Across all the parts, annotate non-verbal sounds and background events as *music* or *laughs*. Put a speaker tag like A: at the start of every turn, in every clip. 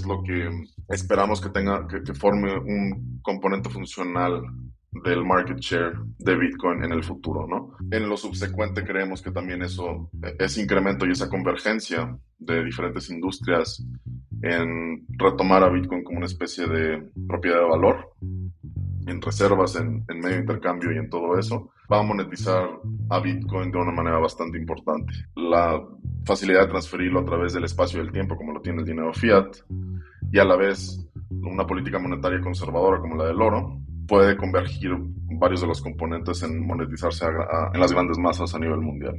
A: es lo que esperamos que tenga, que, forme un componente funcional del market share de Bitcoin en el futuro, ¿no? En lo subsecuente creemos que también eso, ese incremento y esa convergencia de diferentes industrias en retomar a Bitcoin como una especie de propiedad de valor en reservas, en, en medio de intercambio y en todo eso, va a monetizar a Bitcoin de una manera bastante importante. La facilidad de transferirlo a través del espacio y del tiempo, como lo tiene el dinero fiat, y a la vez una política monetaria conservadora como la del oro, puede convergir varios de los componentes en monetizarse en las grandes masas a nivel mundial.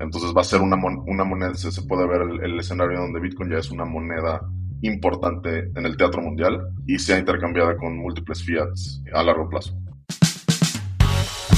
A: Entonces va a ser una, una moneda, se, puede ver el, el, escenario donde Bitcoin ya es una moneda importante en el teatro mundial y sea intercambiada con múltiples fiats a largo plazo.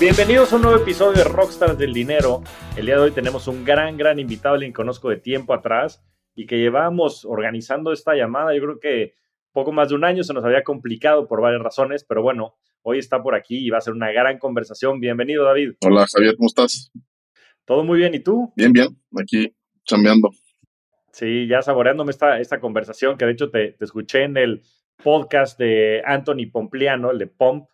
B: Bienvenidos a un nuevo episodio de Rockstars del Dinero. El día de hoy tenemos un gran, gran invitado, alguien que conozco de tiempo atrás y que llevábamos organizando esta llamada. Yo creo que poco más de un año se nos había complicado por varias razones, pero bueno, hoy está por aquí y va a ser una gran conversación. Bienvenido, David.
A: Hola, Javier, ¿cómo estás?
B: Todo muy bien, ¿y tú?
A: Bien, bien, aquí chambeando.
B: Sí, ya saboreándome esta, esta conversación, que de hecho te, te escuché en el podcast de Anthony Pompliano, el de Pomp,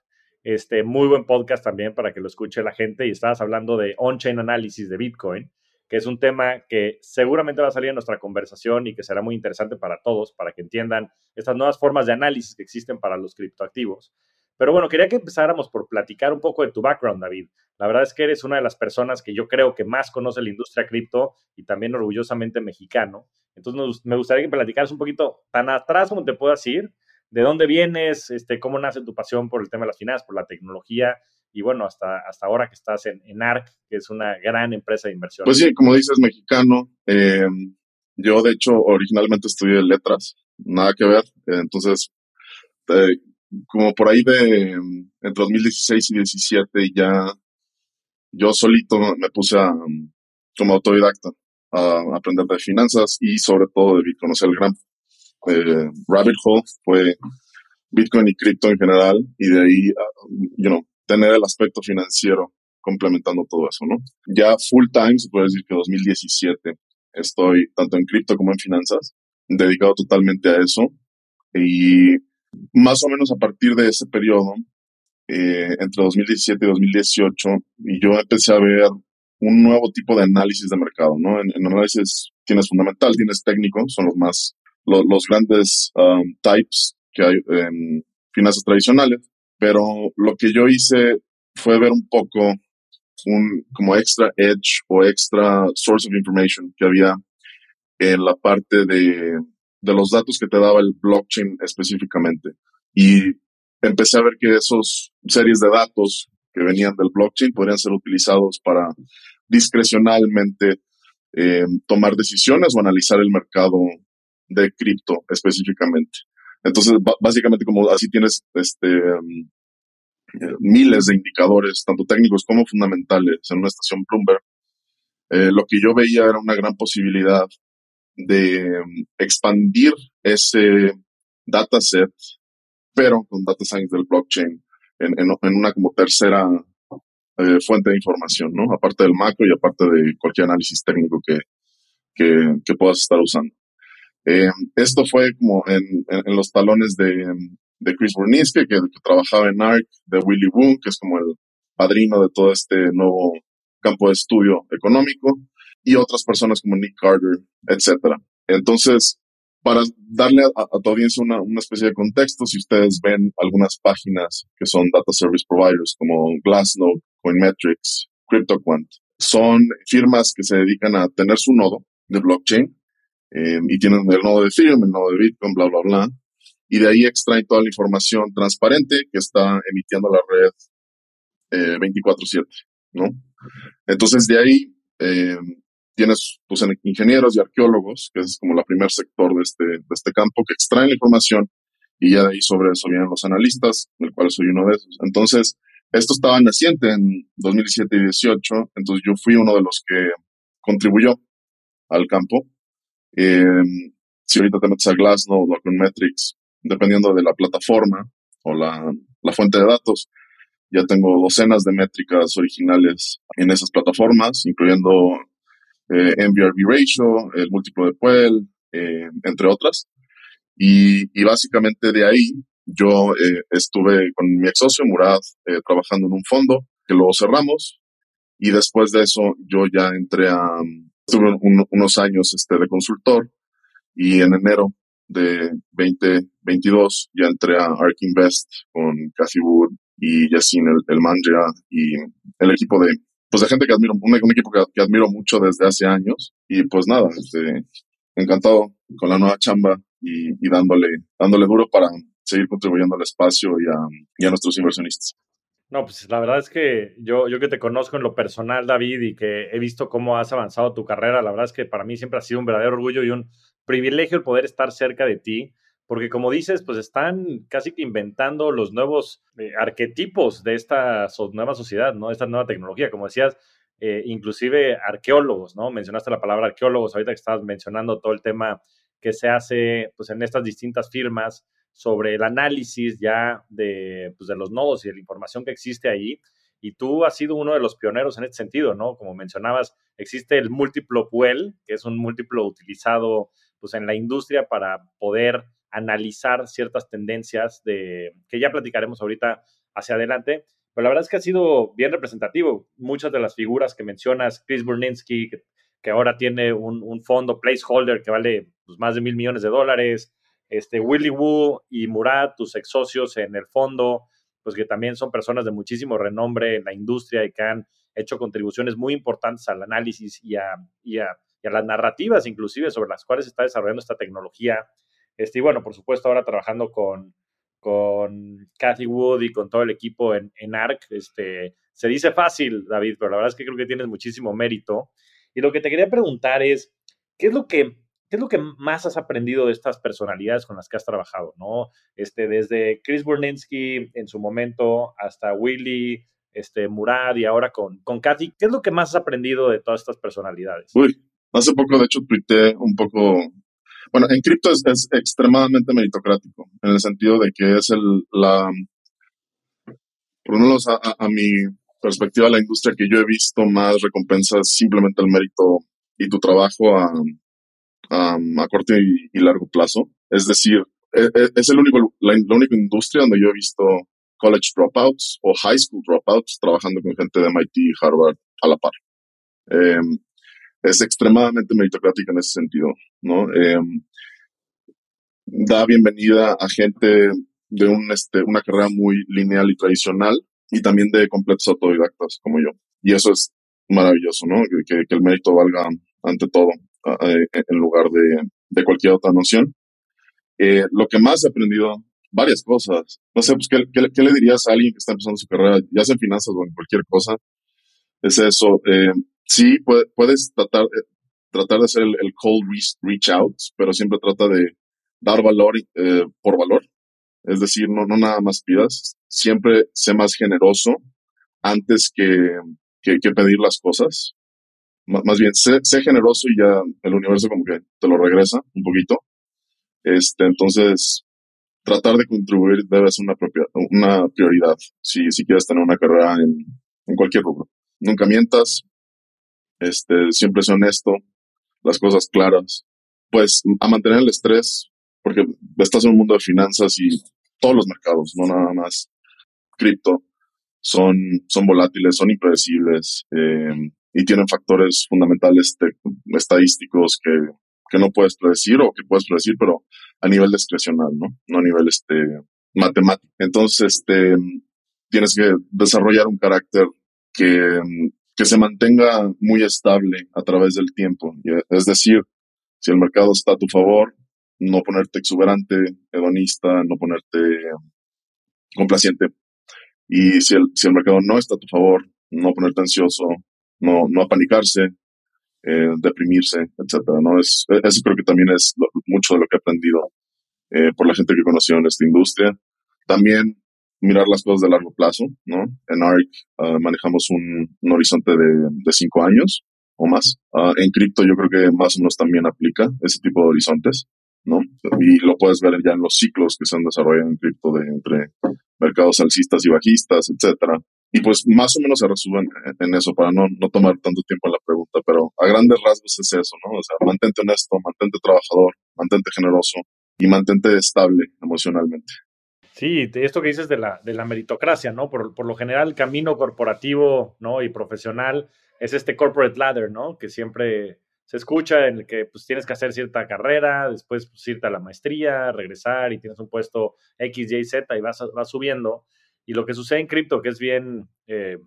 B: este, muy buen podcast también para que lo escuche la gente. Y estabas hablando de on-chain análisis de Bitcoin, que es un tema que seguramente va a salir en nuestra conversación y que será muy interesante para todos, para que entiendan estas nuevas formas de análisis que existen para los criptoactivos. Pero bueno, quería que empezáramos por platicar un poco de tu background, David. La verdad es que eres una de las personas que yo creo que más conoce la industria cripto y también orgullosamente mexicano. Entonces me gustaría que platicaras un poquito tan atrás como te puedas ir de dónde vienes, este, cómo nace tu pasión por el tema de las finanzas, por la tecnología y bueno, hasta, hasta ahora que estás en, ARC, que es una gran empresa de inversión.
A: Pues sí, como dices, mexicano. Eh, yo, de hecho, originalmente estudié letras, nada que ver. entonces, eh, como por ahí de entre 2016 y 2017 ya yo solito me puse a, como autodidacta a aprender de finanzas y sobre todo de conocer el gran eh, rabbit hole fue Bitcoin y cripto en general y de ahí, uh, you know, tener el aspecto financiero complementando todo eso, ¿no? Ya full time, se puede decir que 2017 estoy tanto en cripto como en finanzas, dedicado totalmente a eso y más o menos a partir de ese periodo, eh, entre 2017 y 2018, y yo empecé a ver un nuevo tipo de análisis de mercado, ¿no? En, en análisis tienes fundamental, tienes técnico, son los más los grandes um, types que hay en finanzas tradicionales, pero lo que yo hice fue ver un poco un como extra edge o extra source of information que había en la parte de, de los datos que te daba el blockchain específicamente. Y empecé a ver que esos series de datos que venían del blockchain podrían ser utilizados para discrecionalmente eh, tomar decisiones o analizar el mercado de cripto específicamente. Entonces, básicamente como así tienes este, um, eh, miles de indicadores, tanto técnicos como fundamentales, en una estación Bloomberg, eh, lo que yo veía era una gran posibilidad de um, expandir ese dataset, pero con data science del blockchain, en, una como tercera eh, fuente de información, ¿no? Aparte del macro y aparte de cualquier análisis técnico que, que puedas estar usando. Eh, esto fue como en, los talones de, Chris Burniske, que, trabajaba en ARC, de Willy Woo, que es como el padrino de todo este nuevo campo de estudio económico, y otras personas como Nick Carter, etcétera. Entonces, para darle a, tu audiencia una, una, especie de contexto, si ustedes ven algunas páginas que son data service providers como Glassnode, Coinmetrics, CryptoQuant, son firmas que se dedican a tener su nodo de blockchain eh, y tienen el nodo de Ethereum, el nodo de Bitcoin, bla, bla, bla. Y de ahí extraen toda la información transparente que está emitiendo la red eh, 24/7, ¿no? Entonces de ahí eh, tienes pues, ingenieros y arqueólogos, que es como el primer sector de este, de este campo, que extraen la información y ya de ahí sobre eso vienen los analistas, del cual soy uno de esos. Entonces, esto estaba naciente en 2017 y 2018, entonces yo fui uno de los que contribuyó al campo. Eh, si ahorita te metes a Glassnode o con Metrics, dependiendo de la plataforma o la, la fuente de datos, ya tengo docenas de métricas originales en esas plataformas, incluyendo eh, ratio, el múltiplo de Puel, eh, entre otras. Y, y, básicamente de ahí yo eh, estuve con mi ex socio Murad eh, trabajando en un fondo que luego cerramos y después de eso yo ya entré a, estuve unos años este, de consultor y en enero de 2022 ya entré a Ark Invest con Cathy Wood y Yacine el, el y el equipo de pues de gente que admiro, un, equipo que, admiro mucho desde hace años. Y pues nada, este, encantado con la nueva chamba y, dándole, dándole duro para seguir contribuyendo al espacio y a, y a, nuestros inversionistas.
B: No, pues la verdad es que yo, yo que te conozco en lo personal, David, y que he visto cómo has avanzado tu carrera, la verdad es que para mí siempre ha sido un verdadero orgullo y un privilegio el poder estar cerca de ti porque como dices, pues están casi que inventando los nuevos eh, arquetipos de esta nueva sociedad, ¿no? Esta nueva tecnología, como decías, eh, inclusive arqueólogos, ¿no? Mencionaste la palabra arqueólogos, ahorita que estabas mencionando todo el tema que se hace pues en estas distintas firmas sobre el análisis ya de, pues, de los nodos y de la información que existe ahí. Y tú has sido uno de los pioneros en este sentido, ¿no? Como mencionabas, existe el múltiplo Puel, que es un múltiplo utilizado pues en la industria para poder analizar ciertas tendencias de, que ya platicaremos ahorita hacia adelante. Pero la verdad es que ha sido bien representativo. Muchas de las figuras que mencionas, Chris Burninsky, que, ahora tiene un, fondo placeholder que vale pues, más de mil millones de dólares, este, Willy Wu y Murat, tus ex socios en el fondo, pues que también son personas de muchísimo renombre en la industria y que han hecho contribuciones muy importantes al análisis y a, y a, las narrativas inclusive sobre las cuales se está desarrollando esta tecnología este, y bueno, por supuesto, ahora trabajando con, con Cathy Wood y con todo el equipo en, en ARC. Este, se dice fácil, David, pero la verdad es que creo que tienes muchísimo mérito. Y lo que te quería preguntar es, ¿qué es lo que, qué es lo que más has aprendido de estas personalidades con las que has trabajado? ¿no? Este, desde Chris Burninsky en su momento hasta Willy, este, Murad y ahora con, con Kathy. ¿Qué es lo que más has aprendido de todas estas personalidades?
A: Uy, hace poco, de hecho, tuiteé un poco bueno, en cripto es, extremadamente meritocrático, en el sentido de que es el, la, por menos a, a, mi perspectiva, la industria que yo he visto más recompensas simplemente el mérito y tu trabajo a, a, corto y, largo plazo. Es decir, es, e, es el único, la, única industria donde yo he visto college dropouts o high school dropouts trabajando con gente de MIT y Harvard a la par. Eh, es extremadamente meritocrática en ese sentido, ¿no? Eh, da bienvenida a gente de un, este, una carrera muy lineal y tradicional y también de completos autodidactas como yo. Y eso es maravilloso, ¿no? Que el mérito valga ante todo en lugar de, de, cualquier otra noción. Eh, lo que más he aprendido, varias cosas. No sé, pues, ¿qué, qué, le dirías a alguien que está empezando su carrera, ya sea en finanzas o en cualquier cosa? Es eso. Eh, sí, puedes tratar, eh, tratar de hacer el, cold reach, out, pero siempre trata de dar valor eh, por valor. Es decir, no, no nada más pidas. Siempre sé más generoso antes que, que, pedir las cosas. Más bien, sé, sé, generoso y ya el universo como que te lo regresa un poquito. Este, entonces, tratar de contribuir debe ser una, propia, una prioridad si, si quieres tener una carrera en, en cualquier rubro. Nunca mientas, este, siempre es honesto, las cosas claras, pues a mantener el estrés, porque estás en un mundo de finanzas y todos los mercados, no nada más cripto, son, son volátiles, son impredecibles eh, y tienen factores fundamentales estadísticos que, que no puedes predecir o que puedes predecir, pero a nivel discrecional, ¿no? A nivel este, matemático. Entonces, este, tienes que desarrollar un carácter que que se mantenga muy estable a través del tiempo. Es decir, si el mercado está a tu favor, no ponerte exuberante, hedonista, no ponerte complaciente. Y si el, si el mercado no está a tu favor, no ponerte ansioso, no, no apanicarse, eh, deprimirse, etcétera. ¿no? Es, eso creo que también es mucho de lo que he aprendido eh, por la gente que conoció en esta industria. También mirar las cosas de largo plazo, ¿no? En ARC ah, manejamos un, horizonte de, de, cinco años o más. Ah, en cripto yo creo que más o menos también aplica ese tipo de horizontes, ¿no? Y lo puedes ver ya en los ciclos que se han desarrollado en cripto de entre mercados alcistas y bajistas, etcétera. Y pues más o menos se resumen en, eso para no, no tomar tanto tiempo en la pregunta, pero a grandes rasgos es eso, ¿no? O sea, mantente honesto, mantente trabajador, mantente generoso y mantente estable emocionalmente.
B: Sí, esto que dices de la, de la meritocracia, ¿no? Por, por, lo general, el camino corporativo, ¿no? Y profesional es este corporate ladder, ¿no? Que siempre se escucha en el que pues tienes que hacer cierta carrera, después pues, irte a la maestría, regresar y tienes un puesto X, Y, Z y vas, vas subiendo. Y lo que sucede en cripto, que es bien eh,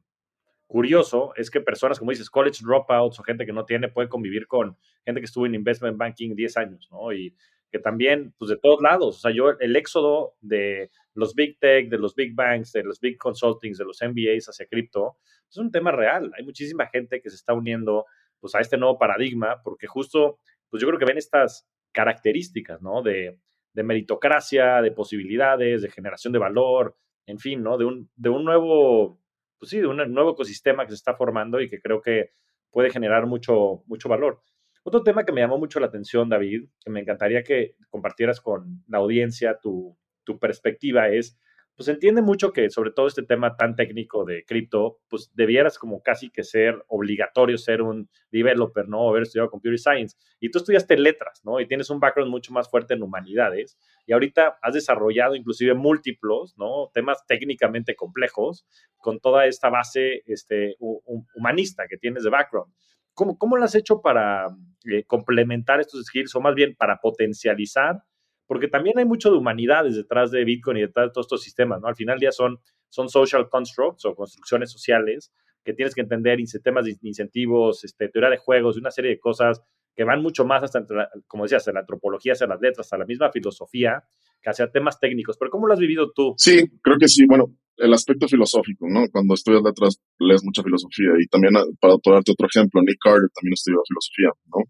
B: curioso, es que personas, como dices, college dropouts o gente que no tiene, puede convivir con gente que estuvo en investment banking 10 años, ¿no? Y que también, pues de todos lados, o sea, yo, el éxodo de los big tech, de los big banks, de los big consultings, de los MBAs hacia cripto, es un tema real. Hay muchísima gente que se está uniendo, pues, a este nuevo paradigma, porque justo, pues yo creo que ven estas características, ¿no? De, de meritocracia, de posibilidades, de generación de valor, en fin, ¿no? De un, de un nuevo, pues sí, de un nuevo ecosistema que se está formando y que creo que puede generar mucho, mucho valor. Otro tema que me llamó mucho la atención, David, que me encantaría que compartieras con la audiencia tu, tu perspectiva es pues entiende mucho que sobre todo este tema tan técnico de cripto, pues debieras como casi que ser obligatorio ser un developer, ¿no? O haber estudiado computer science. Y tú estudiaste letras, ¿no? Y tienes un background mucho más fuerte en humanidades. Y ahorita has desarrollado inclusive múltiplos, ¿no? Temas técnicamente complejos con toda esta base este, humanista que tienes de background. ¿Cómo, cómo lo has hecho para eh, complementar estos skills o más bien para potencializar porque también hay mucho de humanidades detrás de Bitcoin y detrás de todos estos sistemas, ¿no? Al final ya son, son social constructs o construcciones sociales que tienes que entender sistemas de incentivos, este, teoría de juegos y una serie de cosas que van mucho más hasta, como decías, de la antropología, hacia las letras, hasta la misma filosofía, que hacia temas técnicos. Pero ¿cómo lo has vivido tú?
A: Sí, creo que sí. Bueno, el aspecto filosófico, ¿no? Cuando estudias letras lees mucha filosofía y también, para darte otro ejemplo, Nick Carter también estudió filosofía, ¿no?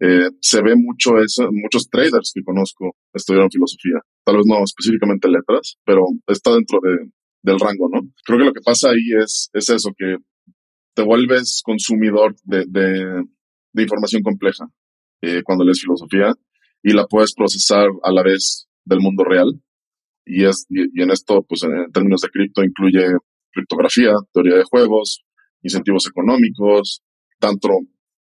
A: Eh, se ve mucho eso, muchos traders que conozco estudiaron filosofía, tal vez no específicamente letras, pero está dentro de, del rango, ¿no? Creo que lo que pasa ahí es, es eso, que te vuelves consumidor de, de, información compleja eh, cuando lees filosofía y la puedes procesar a la vez del mundo real. Y, es, y, en esto, pues en, términos de cripto, incluye criptografía, teoría de juegos, incentivos económicos, tanto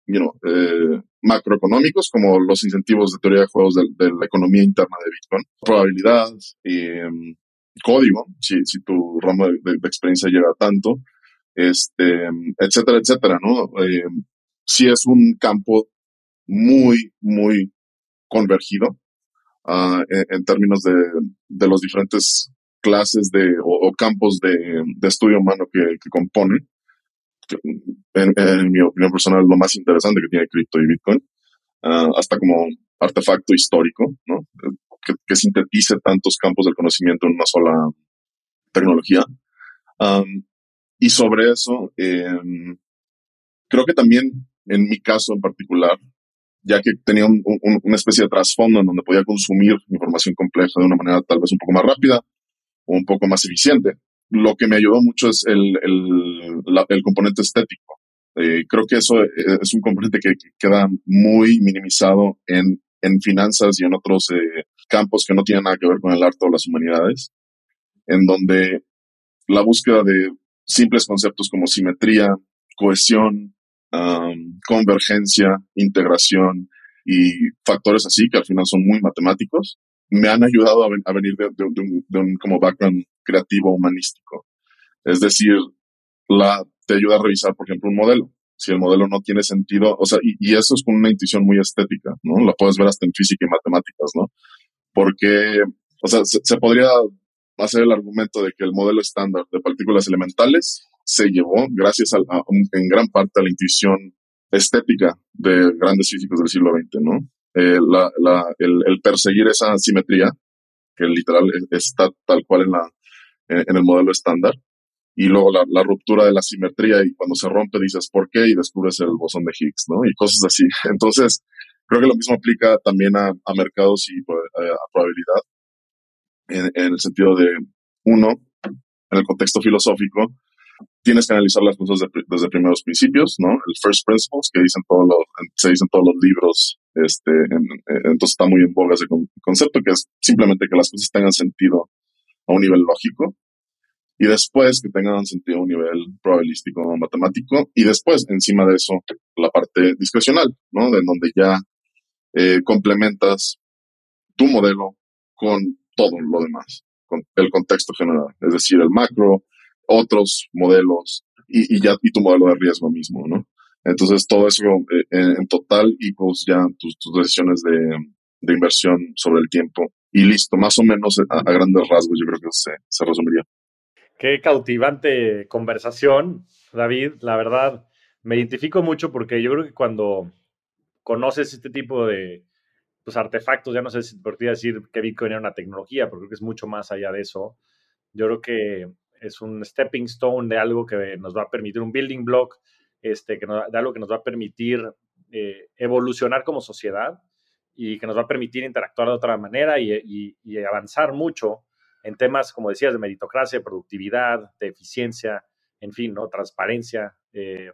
A: you know, eh, macroeconómicos como los incentivos de teoría de juegos de, la economía interna de Bitcoin, probabilidad, eh, código, si, si tu ramo de, experiencia llega tanto, este, etcétera, etcétera, ¿no? Eh, sí es un campo muy, muy convergido uh, en, términos de, de los diferentes clases de, o, campos de, de, estudio humano que, que compone en, mi opinión personal, lo más interesante que tiene cripto y Bitcoin, ah, hasta como artefacto histórico, ¿no? Que, sintetice tantos campos del conocimiento en una sola tecnología. y sobre eso, em, creo que también en mi caso en particular, ya que tenía una especie de trasfondo en donde podía consumir información compleja de una manera tal vez un poco más rápida o un poco más eficiente, lo que me ayudó mucho es el, el, componente estético. Eh, creo que eso eh, es un componente que, queda muy minimizado en, en finanzas y en otros eh, campos que no tienen nada que ver con el arte o las humanidades, en donde la búsqueda de simples conceptos como simetría, cohesión, convergencia, integración y factores así que al final son muy matemáticos, me han ayudado a, venir de, un, como background creativo humanístico. Es decir, la, te ayuda a revisar, por ejemplo, un modelo. Si el modelo no tiene sentido, o sea, y, eso es con una intuición muy estética, ¿no? La puedes ver hasta en física y matemáticas, ¿no? Porque, o sea, se, podría hacer el argumento de que el modelo estándar de partículas elementales se llevó gracias a, en gran parte a la intuición estética de grandes físicos del siglo XX, ¿no? Eh, la, la, el, perseguir esa simetría, que literal está tal cual en, la, en el modelo estándar, y luego la, ruptura de la simetría y cuando se rompe dices por qué y descubres el bosón de Higgs, ¿no? Y cosas así. *laughs* Entonces, creo que lo mismo aplica también a, mercados y pues, eh, a, probabilidad, en, el sentido de, uno, en el contexto filosófico, tienes que analizar las cosas desde primeros principios, ¿no? El first principles que dicen todos los, se dicen todos los libros, este, entonces está muy en boga ese concepto que es simplemente que las cosas tengan sentido a un nivel lógico y después que tengan sentido a un nivel probabilístico matemático, y después, encima de eso, la parte discrecional, ¿no? De donde ya eh, complementas tu modelo con todo lo demás, con el contexto general, es decir, el macro, otros modelos y, ya y tu modelo de riesgo mismo, ¿no? Entonces todo eso eh, en, total y pues ya tus, decisiones de, inversión sobre el tiempo y listo, más o menos a, grandes rasgos yo creo que se, se resumiría.
B: Qué cautivante conversación, David. La verdad, me identifico mucho porque yo creo que cuando conoces este tipo de pues, artefactos, ya no sé si por ti decir que Bitcoin era una tecnología, porque creo que es mucho más allá de eso. Yo creo que es un stepping stone de algo que nos va a permitir, un building block, este, que de algo que nos va a permitir eh, evolucionar como sociedad y que nos va a permitir interactuar de otra manera y, y avanzar mucho en temas, como decías, de meritocracia, de productividad, de eficiencia, en fin, ¿no? Transparencia. Eh,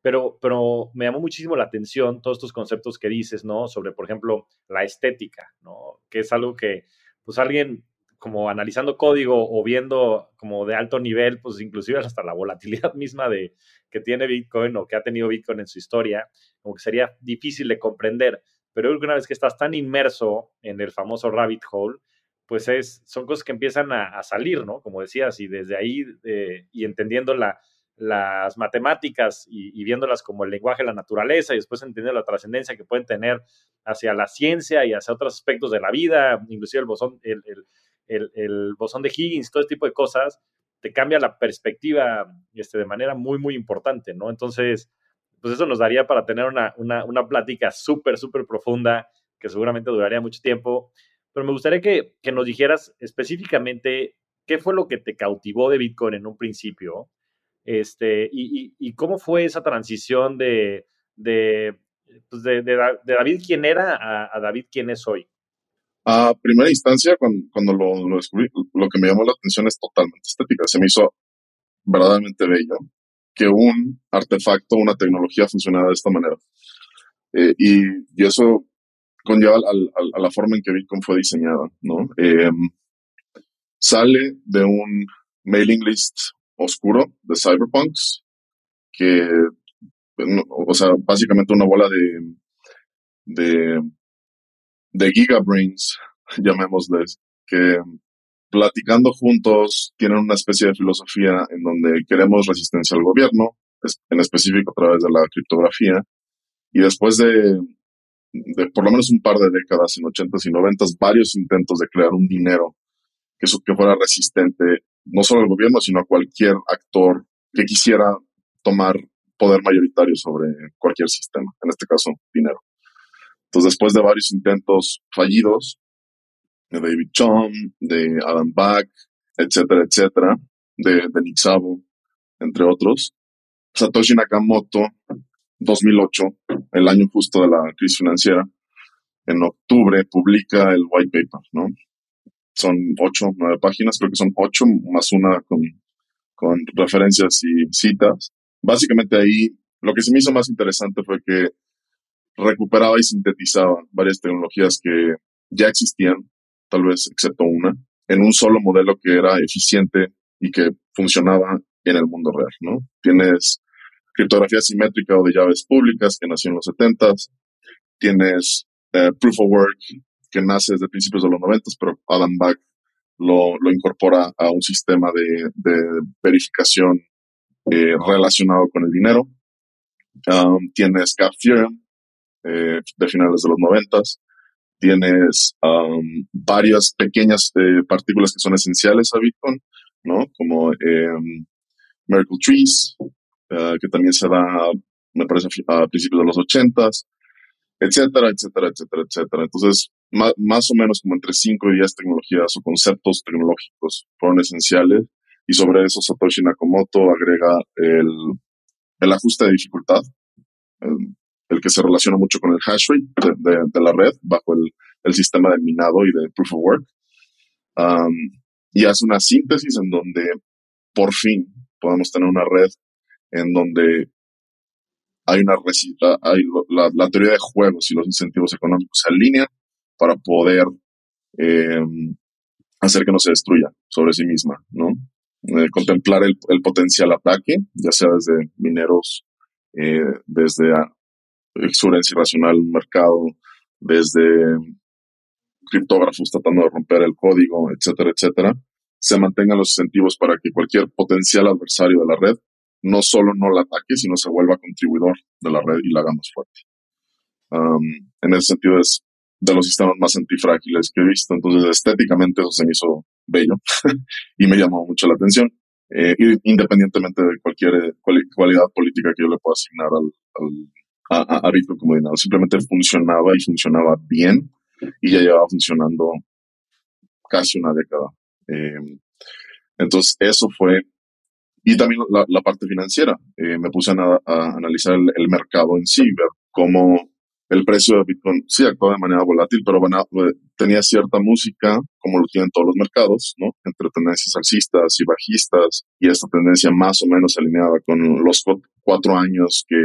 B: pero, pero me llamó muchísimo la atención todos estos conceptos que dices, ¿no? Sobre, por ejemplo, la estética, ¿no? Que es algo que, pues alguien como analizando código o viendo como de alto nivel, pues inclusive hasta la volatilidad *laughs* misma de que tiene Bitcoin o que ha tenido Bitcoin en su historia, como que sería difícil de comprender. Pero una vez que estás tan inmerso en el famoso rabbit hole, pues es, son cosas que empiezan a, salir, ¿no? Como decías, y desde ahí, eh, y entendiendo la, las matemáticas y, viéndolas como el lenguaje de la naturaleza y después entendiendo la trascendencia que pueden tener hacia la ciencia y hacia otros aspectos de la vida, inclusive el bosón, el, el, bosón de Higgins, todo este tipo de cosas, te cambia la perspectiva este, de manera muy, muy importante, ¿no? Entonces, pues eso nos daría para tener una, una, una plática súper, súper profunda que seguramente duraría mucho tiempo pero me gustaría que, nos dijeras específicamente qué fue lo que te cautivó de Bitcoin en un principio, este, y, cómo fue esa transición de, de, pues de, David quién era a, David quién es hoy.
A: A primera instancia, cuando, lo, descubrí, lo que me llamó la atención es totalmente estética. Se me hizo verdaderamente bello que un artefacto, una tecnología funcionara de esta manera. Eh, y, y, eso conlleva a la forma en que Bitcoin fue diseñada, ¿no? Em, sale de un mailing list oscuro de cyberpunks que, o sea, básicamente una bola de, de, de gigabrains, *laughs* llamémosles, que platicando juntos tienen una especie de filosofía en donde queremos resistencia al gobierno, en específico a través de la criptografía, y después de de por lo menos un par de décadas, en 80s y 90s, varios intentos de crear un dinero que, que fuera resistente no solo al gobierno, sino a cualquier actor que quisiera tomar poder mayoritario sobre cualquier sistema, en este caso, dinero. Entonces, después de varios intentos fallidos, de David Chom, de Adam Back, etcétera, etcétera, de, de Nick Szabo, entre otros, Satoshi Nakamoto 2008, el año justo de la crisis financiera, en octubre publica el white paper, ¿no? Son ocho, nueve páginas, creo que son ocho más una con, con referencias y citas. Básicamente ahí lo que se me hizo más interesante fue que recuperaba y sintetizaba varias tecnologías que ya existían, tal vez excepto una, en un solo modelo que era eficiente y que funcionaba en el mundo real, ¿no? Tienes criptografía simétrica o de llaves públicas, que nació en los 70 Tienes eh, Proof of Work, que nace desde principios de los 90 pero Adam Back lo, lo, incorpora a un sistema de, de verificación eh, relacionado con el dinero. Um, tienes Cap Theorem, eh, de finales de los 90 Tienes um, varias pequeñas partículas que son esenciales a Bitcoin, ¿no? Como um, Miracle Trees, eh, que también se da, me parece, a principios de los ochentas, etcétera, etcétera, etcétera, etcétera. Entonces, más, o menos como entre 5 y 10 tecnologías o conceptos tecnológicos fueron esenciales y sobre eso Satoshi Nakamoto agrega el, el ajuste de dificultad, el, que se relaciona mucho con el hash rate de, la red bajo el, el, sistema de minado y de proof of work. Um, y hace una síntesis en donde por fin podemos tener una red en donde hay una hay la, teoría de juegos y los incentivos económicos se alinean para poder eh, hacer que no se destruya sobre sí misma, ¿no? Eh, contemplar el, potencial ataque, ya sea desde mineros, eh, desde exurencia irracional mercado, desde criptógrafos tratando de romper el código, etcétera, etcétera, se mantengan los incentivos para que cualquier potencial adversario de la red no solo no la ataque, sino se vuelva contribuidor de la red y la haga más fuerte. Um, en ese sentido es de los sistemas más antifrágiles que he visto, entonces estéticamente eso se me hizo bello *laughs* y me llamó mucho la atención, eh, independientemente de cualquier eh, cualidad política que yo le pueda asignar al, a, Bitcoin como dinero. Simplemente funcionaba y funcionaba bien y ya llevaba funcionando casi una década. Eh, entonces, eso fue y también la, parte financiera. Eh, me puse a, analizar el, mercado en sí, ver cómo el precio de Bitcoin sí actuaba de manera volátil, pero eh, tenía cierta música, como lo tienen todos los mercados, ¿no? Entre tendencias alcistas y bajistas, y esta tendencia más o menos alineada con los cuatro años que,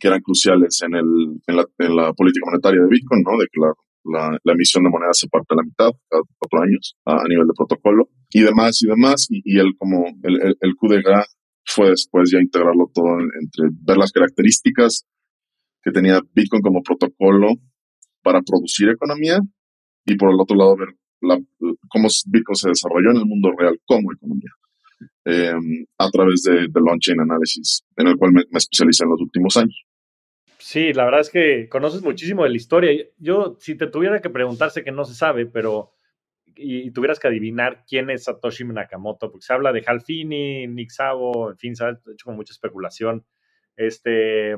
A: que eran cruciales en, el, en, la, política monetaria de Bitcoin, ¿no? De que la la, emisión de moneda se parte a la mitad cada cuatro años a, nivel de protocolo y demás y demás. Y, y él como el, el, el QDGA fue después ya integrarlo todo entre ver las características que tenía Bitcoin como protocolo para producir economía y por el otro lado ver la, cómo Bitcoin se desarrolló en el mundo real como economía. Em, a través de, del on-chain análisis, en el cual me, me especialicé en los últimos años.
B: Sí, la verdad es que conoces muchísimo de la historia. Yo, si te tuviera que preguntarse que no se sabe, pero y, tuvieras que adivinar quién es Satoshi Nakamoto, porque se habla de Halfini, Nick Szabo, en fin, se ha hecho con mucha especulación. Este,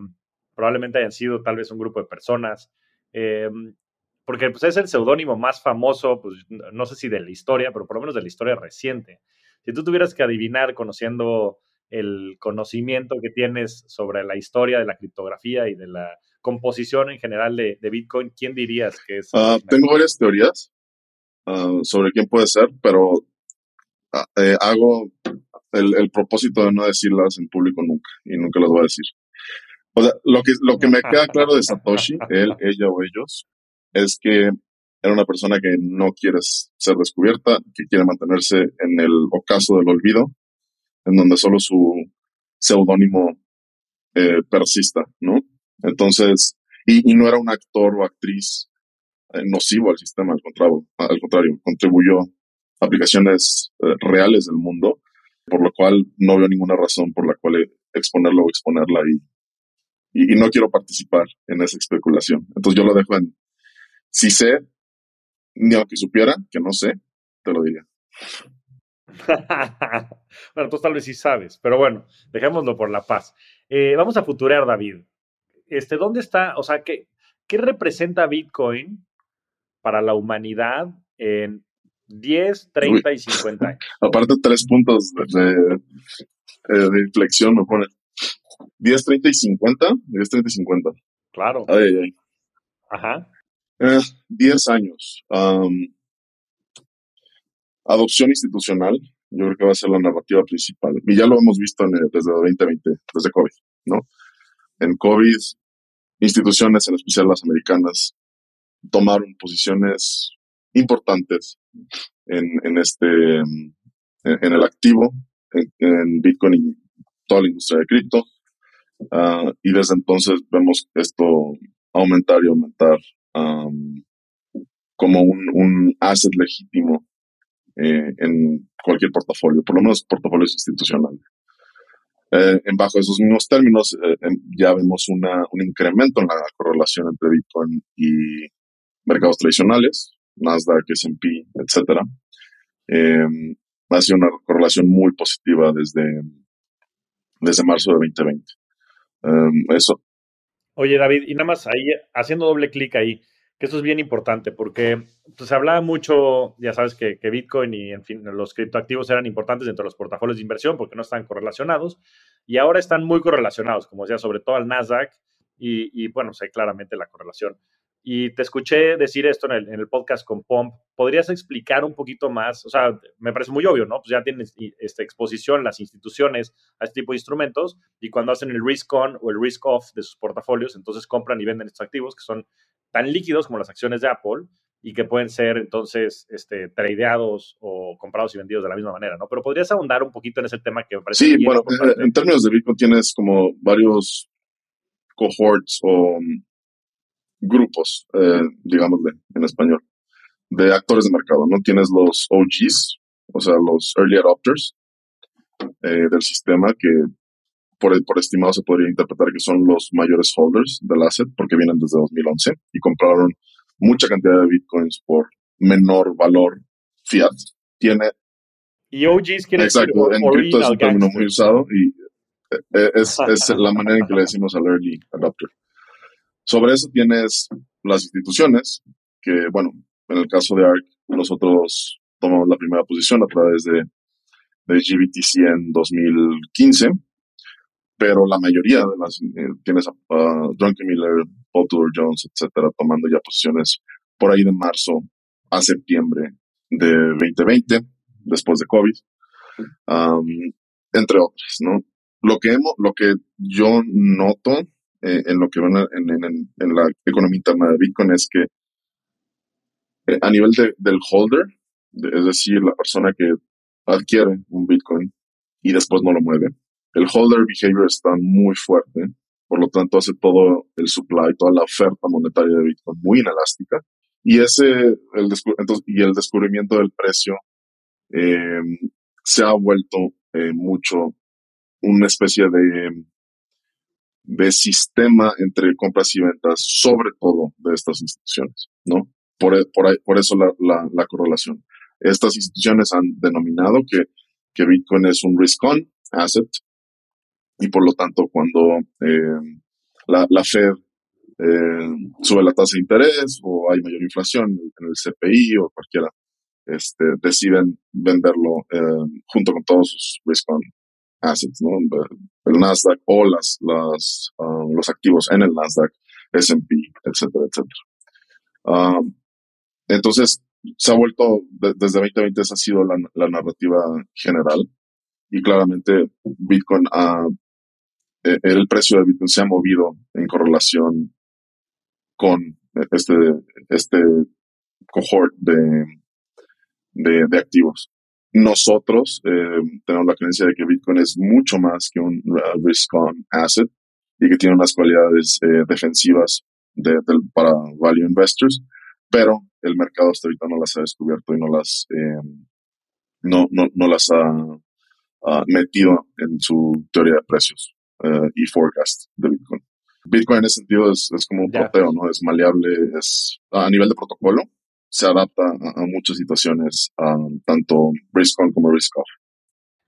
B: probablemente hayan sido tal vez un grupo de personas, em, porque pues, es el seudónimo más famoso, pues no sé si de la historia, pero por lo menos de la historia reciente. Si tú tuvieras que adivinar conociendo el conocimiento que tienes sobre la historia de la criptografía y de la composición en general de, Bitcoin, ¿quién dirías que es?
A: Ah, tengo varias teorías ah, sobre quién puede ser, pero ah, eh, hago el, propósito de no decirlas en público nunca y nunca las voy a decir. O sea, lo que, lo que me queda *laughs* claro de Satoshi, él, ella o ellos, es que era una persona que no quiere ser descubierta, que quiere mantenerse en el ocaso del olvido en donde solo su seudónimo eh, persista, ¿no? Entonces, y, no era un actor o actriz eh, nocivo al sistema, al contrario, al contrario contribuyó a aplicaciones eh, reales del mundo, por lo cual no veo ninguna razón por la cual exponerlo o exponerla y, y, y, no quiero participar en esa especulación. Entonces yo lo dejo en, si sé, ni aunque supiera, que no sé, te lo diría. *laughs*
B: bueno, tú tal vez sí sabes, pero bueno, dejémoslo por la paz. Eh, vamos a futurear, David. Este, ¿Dónde está, o sea, qué, qué representa Bitcoin para la humanidad en 10, 30 y 50 años? *laughs*
A: Aparte, tres puntos de, de, inflexión me pone. 10, 30 y 50, 10, 30 y 50.
B: Claro.
A: Ay, ay.
B: Ajá.
A: 10 eh, años. Adopción institucional, yo creo que va a ser la narrativa principal. Y ya lo hemos visto en, desde 2020, desde COVID, ¿no? En COVID, instituciones, en especial las americanas, tomaron posiciones importantes en, en este, en, el activo, en, Bitcoin y toda la industria de cripto. Ah, y desde entonces vemos esto aumentar y aumentar como un, un asset legítimo eh, en cualquier portafolio, por lo menos portafolios institucionales. Eh, en bajo esos mismos términos, eh, ya vemos una, un incremento en la correlación entre Bitcoin y mercados tradicionales, Nasdaq, S&P, etcétera. ha sido una correlación muy positiva desde, desde marzo de 2020. Eso.
B: Oye, David, y nada más ahí, haciendo doble clic ahí, que eso es bien importante porque pues, se hablaba mucho, ya sabes que, que, Bitcoin y en fin, los criptoactivos eran importantes dentro de los portafolios de inversión porque no están correlacionados y ahora están muy correlacionados, como decía, sobre todo al Nasdaq y, y bueno, sé claramente la correlación. Y te escuché decir esto en el, en el, podcast con Pomp. ¿Podrías explicar un poquito más? O sea, me parece muy obvio, ¿no? Pues ya tienes esta exposición las instituciones a este tipo de instrumentos y cuando hacen el risk on o el risk off de sus portafolios, entonces compran y venden estos activos que son tan líquidos como las acciones de Apple y que pueden ser entonces este, tradeados o comprados y vendidos de la misma manera, ¿no? Pero podrías ahondar un poquito en ese tema que me parece.
A: Sí, bueno, en términos de Bitcoin tienes como varios cohorts o grupos, eh, digámosle en español, de actores de mercado, ¿no? Tienes los OGs, o sea, los early adopters eh, del sistema que por, por estimado se podría interpretar que son los mayores holders del asset porque vienen desde 2011 y compraron mucha cantidad de bitcoins por menor valor fiat. Tiene...
B: Y OGs quiere
A: Exacto, en cripto es un término muy usado y eh, es, es la manera en que le decimos al early adopter. Sobre eso tienes las instituciones, que bueno, en el caso de ARC, nosotros tomamos la primera posición a través de, de GBTC en 2015, pero la mayoría de las, eh, tienes a Drunken Miller, Paul Jones, etcétera, tomando ya posiciones por ahí de marzo a septiembre de 2020, después de COVID, entre otras, ¿no? Lo que hemos, lo que yo noto eh, en lo que van en, la economía interna de Bitcoin es que eh, a nivel del holder, es decir, la persona que adquiere un Bitcoin y después no lo mueve, el holder behavior está muy fuerte, por lo tanto hace todo el supply, toda la oferta monetaria de Bitcoin muy inelástica y ese el y el descubrimiento del precio eh, se ha vuelto mucho una especie de de sistema entre compras y ventas, sobre todo de estas instituciones, ¿no? Por, por, por eso la, la, correlación. Estas instituciones han denominado que, que Bitcoin es un risk-on asset y por lo tanto cuando eh, la, la, Fed eh, sube la tasa de interés o hay mayor inflación en el CPI o cualquiera, este, deciden venderlo eh, junto con todos sus risk-on assets, ¿no? El Nasdaq o las, um, los activos en el Nasdaq, S&P, etcétera, etcétera. Um, entonces, se ha vuelto, desde 2020 esa ha sido la, narrativa general y claramente Bitcoin eh, el precio de Bitcoin se ha movido en correlación con este, este cohort de, de activos. Nosotros eh, tenemos la creencia de que Bitcoin es mucho más que un risk-on asset y que tiene unas cualidades eh, defensivas de, para value investors, pero el mercado hasta ahorita no las ha descubierto y no las, eh, no, no, no, las ha metido en su teoría de precios y forecast de Bitcoin. Bitcoin en ese sentido es, es como un proteo, ¿no? Es maleable, es a nivel de protocolo, se adapta a, muchas situaciones, tanto risk-on como risk-off.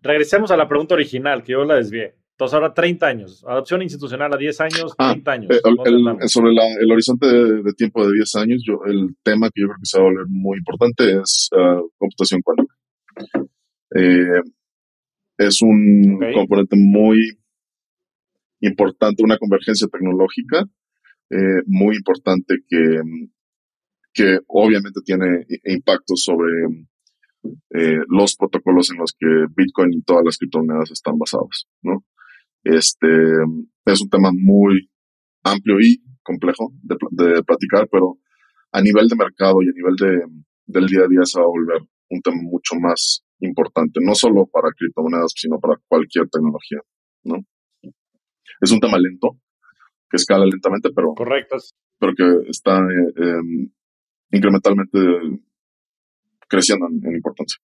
B: Regresemos a la pregunta original, que yo la desvié. Entonces, ahora 30 años. Adopción institucional a 10 años, 30 ah, años.
A: Eh, sobre el horizonte de, tiempo de 10 años, yo, el tema que yo creo que se va a volver muy importante es ah, computación cuántica. Eh, es un componente muy importante, una convergencia tecnológica eh, muy importante que que obviamente tiene impacto sobre eh, los protocolos en los que Bitcoin y todas las criptomonedas están basadas, ¿no? Este es un tema muy amplio y complejo de, de platicar, pero a nivel de mercado y a nivel de, del día a día se va a volver un tema mucho más importante, no solo para criptomonedas, sino para cualquier tecnología, ¿no? Es un tema lento, que escala lentamente, pero,
B: Correcto.
A: pero que está eh, em, incrementalmente creciendo en, importancia.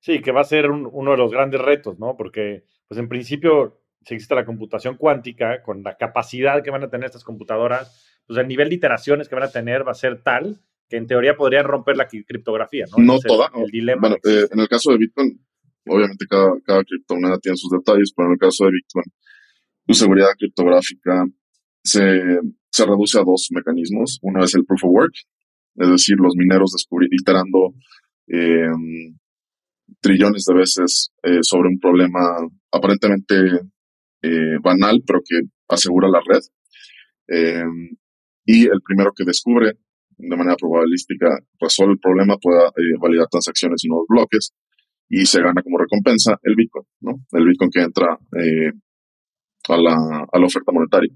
B: Sí, que va a ser uno de los grandes retos, ¿no? Porque, pues en principio, si existe la computación cuántica, con la capacidad que van a tener estas computadoras, pues el nivel de iteraciones que van a tener va a ser tal que en teoría podrían romper la criptografía, ¿no?
A: No toda. El, dilema. Bueno, eh, en el caso de Bitcoin, obviamente cada, cada criptomoneda tiene sus detalles, pero en el caso de Bitcoin, su seguridad criptográfica se, se reduce a dos mecanismos. Uno es el proof of work, es decir, los mineros iterando em, trillones de veces eh, sobre un problema aparentemente eh, banal, pero que asegura la red. Em, y el primero que descubre de manera probabilística resuelve el problema pueda eh, validar transacciones y nuevos bloques y se gana como recompensa el Bitcoin, ¿no? El Bitcoin que entra a, la, a la oferta monetaria.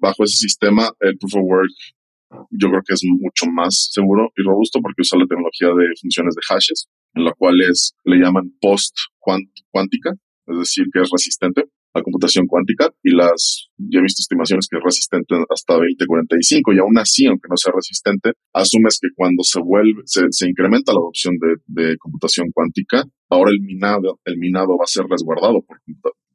A: bajo ese sistema, el proof of work yo creo que es mucho más seguro y robusto porque usa la tecnología de funciones de hashes, en la cual es, le llaman post cuántica, es decir, que es resistente a computación cuántica y las, ya he visto estimaciones que es resistente hasta 2045 y aún así, aunque no sea resistente, asumes que cuando se vuelve, se, incrementa la adopción de, computación cuántica, ahora el minado, el minado va a ser resguardado por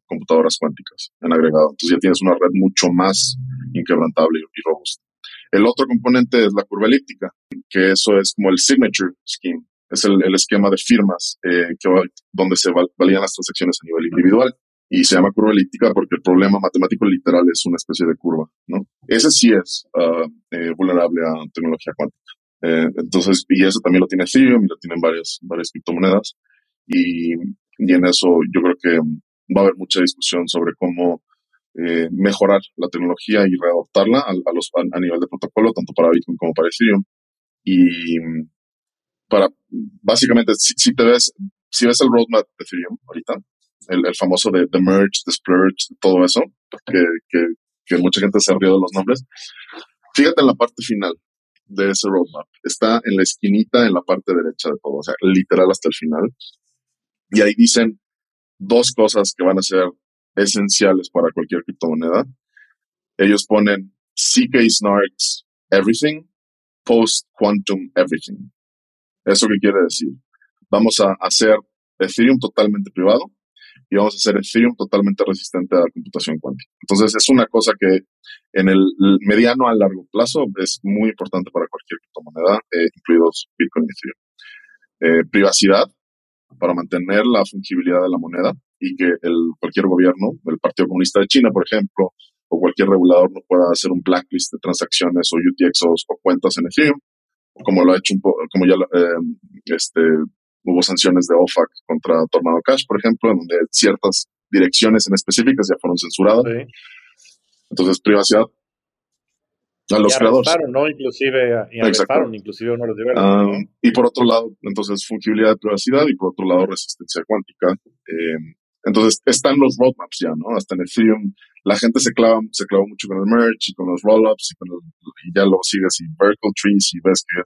A: computadoras cuánticas en agregado. Entonces ya tienes una red mucho más inquebrantable y robusta. El otro componente es la curva elíptica, que eso es como el signature scheme, es el, esquema de firmas eh, que, donde se valían las transacciones a nivel individual. Y se llama curva elíptica porque el problema matemático literal es una especie de curva, ¿no? Ese sí es uh, eh, vulnerable a tecnología cuántica. Eh, entonces, y eso también lo tiene Ethereum y lo tienen varias, varias criptomonedas. Y, y en eso yo creo que va a haber mucha discusión sobre cómo eh, mejorar la tecnología y readoptarla a, los, a, nivel de protocolo, tanto para Bitcoin como para Ethereum. Y para, básicamente, si, te ves, si ves el roadmap de Ethereum ahorita, el, famoso de, de merge, de splurge, todo eso, que, mucha gente se ríe de los nombres, fíjate en la parte final de ese roadmap. Está en la esquinita, en la parte derecha de todo, o sea, literal hasta el final. Y ahí dicen dos cosas que van a ser esenciales para cualquier criptomoneda. Ellos ponen CK Snarks Everything, Post Quantum Everything. ¿Eso qué quiere decir? Vamos a hacer Ethereum totalmente privado y vamos a hacer Ethereum totalmente resistente a la computación cuántica. Entonces es una cosa que en el mediano a largo plazo es muy importante para cualquier criptomoneda, eh, incluidos Bitcoin y Ethereum. Eh, privacidad para mantener la fungibilidad de la moneda y que el, cualquier gobierno, el Partido Comunista de China, por ejemplo, o cualquier regulador no pueda hacer un blacklist de transacciones o UTXOs o cuentas en Ethereum, como lo ha hecho un poco, como ya eh, este, hubo sanciones de OFAC contra Tornado Cash, por ejemplo, en donde ciertas direcciones en específicas ya fueron censuradas. Entonces, privacidad a los y creadores.
B: ¿no? Inclusive, y arrestaron inclusive uno de los
A: ah, Y por otro lado, entonces, fungibilidad de privacidad y por otro lado, resistencia cuántica. Eh, entonces, están los roadmaps ya, ¿no? Hasta en Ethereum, la gente se clava, se clava mucho con el merge y con los rollups y, con y ya lo sigues y vertical trees y ves que,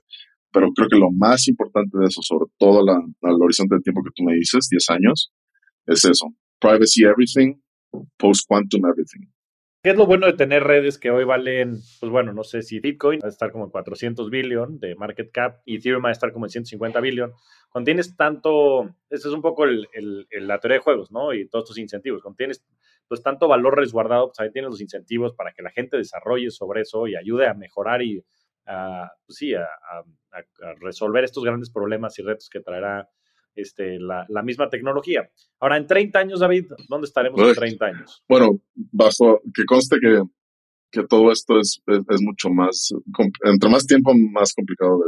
A: pero creo que lo más importante de eso, sobre todo la, al horizonte de tiempo que tú me dices, 10 años, es eso. Privacy everything, post quantum everything.
B: ¿Qué es lo bueno de tener redes que hoy valen, pues bueno, no sé si Bitcoin va a estar como en 400 billion de market cap y Ethereum va a estar como en 150 billion? Cuando tienes tanto, eso es un poco el, la teoría de juegos, ¿no? Y todos estos incentivos. Cuando tienes pues tanto valor resguardado, pues ahí tienes los incentivos para que la gente desarrolle sobre eso y ayude a mejorar y, a, pues sí, a resolver estos grandes problemas y retos que traerá este, la, misma tecnología. Ahora, en 30 años, David, ¿dónde estaremos en 30 años?
A: Bueno, bajo que conste que, que todo esto es, es, mucho más, entre más tiempo, más complicado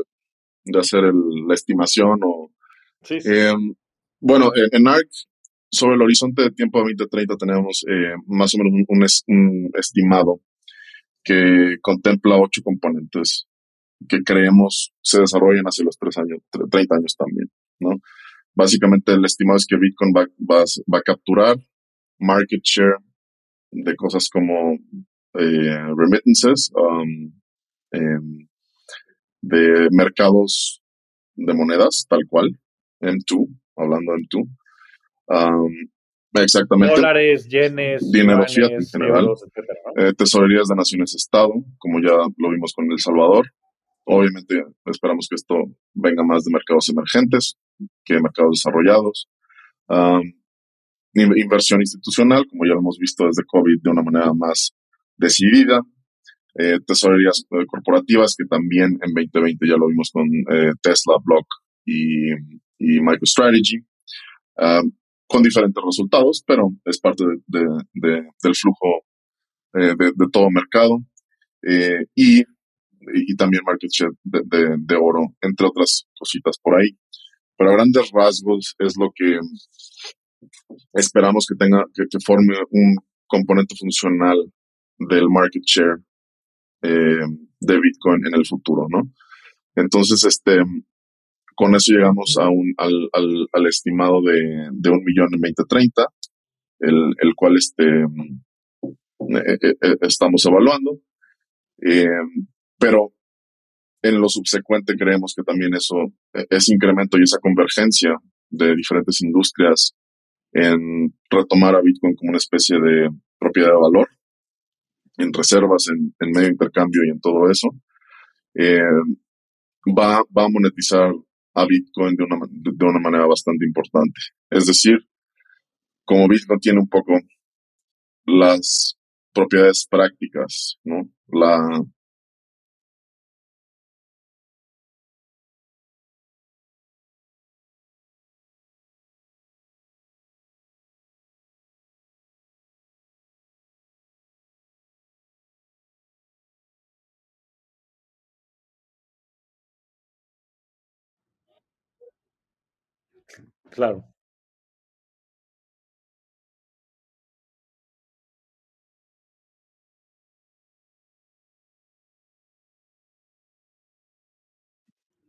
A: de, hacer la estimación o... Em, bueno, en, ARC, sobre el horizonte de tiempo de 2030 tenemos eh, más o menos un, un, estimado que contempla ocho componentes que creemos se desarrollen hacia los tres años, 30 años también, ¿no? Básicamente el estimado es que Bitcoin va, va, va a capturar market share de cosas como eh, remittances, um, em, de mercados de monedas, tal cual, M2, hablando de M2. Um, exactamente.
B: Dólares, yenes,
A: dinero fiat en general. Eh, tesorerías de naciones-estado, como ya lo vimos con El Salvador. Obviamente esperamos que esto venga más de mercados emergentes, que mercados desarrollados. inversión institucional, como ya lo hemos visto desde COVID de una manera más decidida. Eh, tesorerías eh, corporativas, que también en 2020 ya lo vimos con eh, Tesla, Block y, MicroStrategy, con diferentes resultados, pero es parte de, del flujo de, todo mercado. eh, y, también market share de, oro, entre otras cositas por ahí. Pero grandes rasgos es lo que esperamos que tenga, que, forme un componente funcional del market share eh, de Bitcoin en el futuro, ¿no? Entonces, este, con eso llegamos a un, al, al, estimado de, un millón en 2030, el, cual este, eh, eh, estamos evaluando. pero en lo subsecuente creemos que también eso, ese incremento y esa convergencia de diferentes industrias en retomar a Bitcoin como una especie de propiedad de valor, en reservas, en, en medio de intercambio y en todo eso, eh, va, va a monetizar a Bitcoin de una, de una manera bastante importante. Es decir, como Bitcoin tiene un poco las propiedades prácticas, ¿no? La,
B: Claro.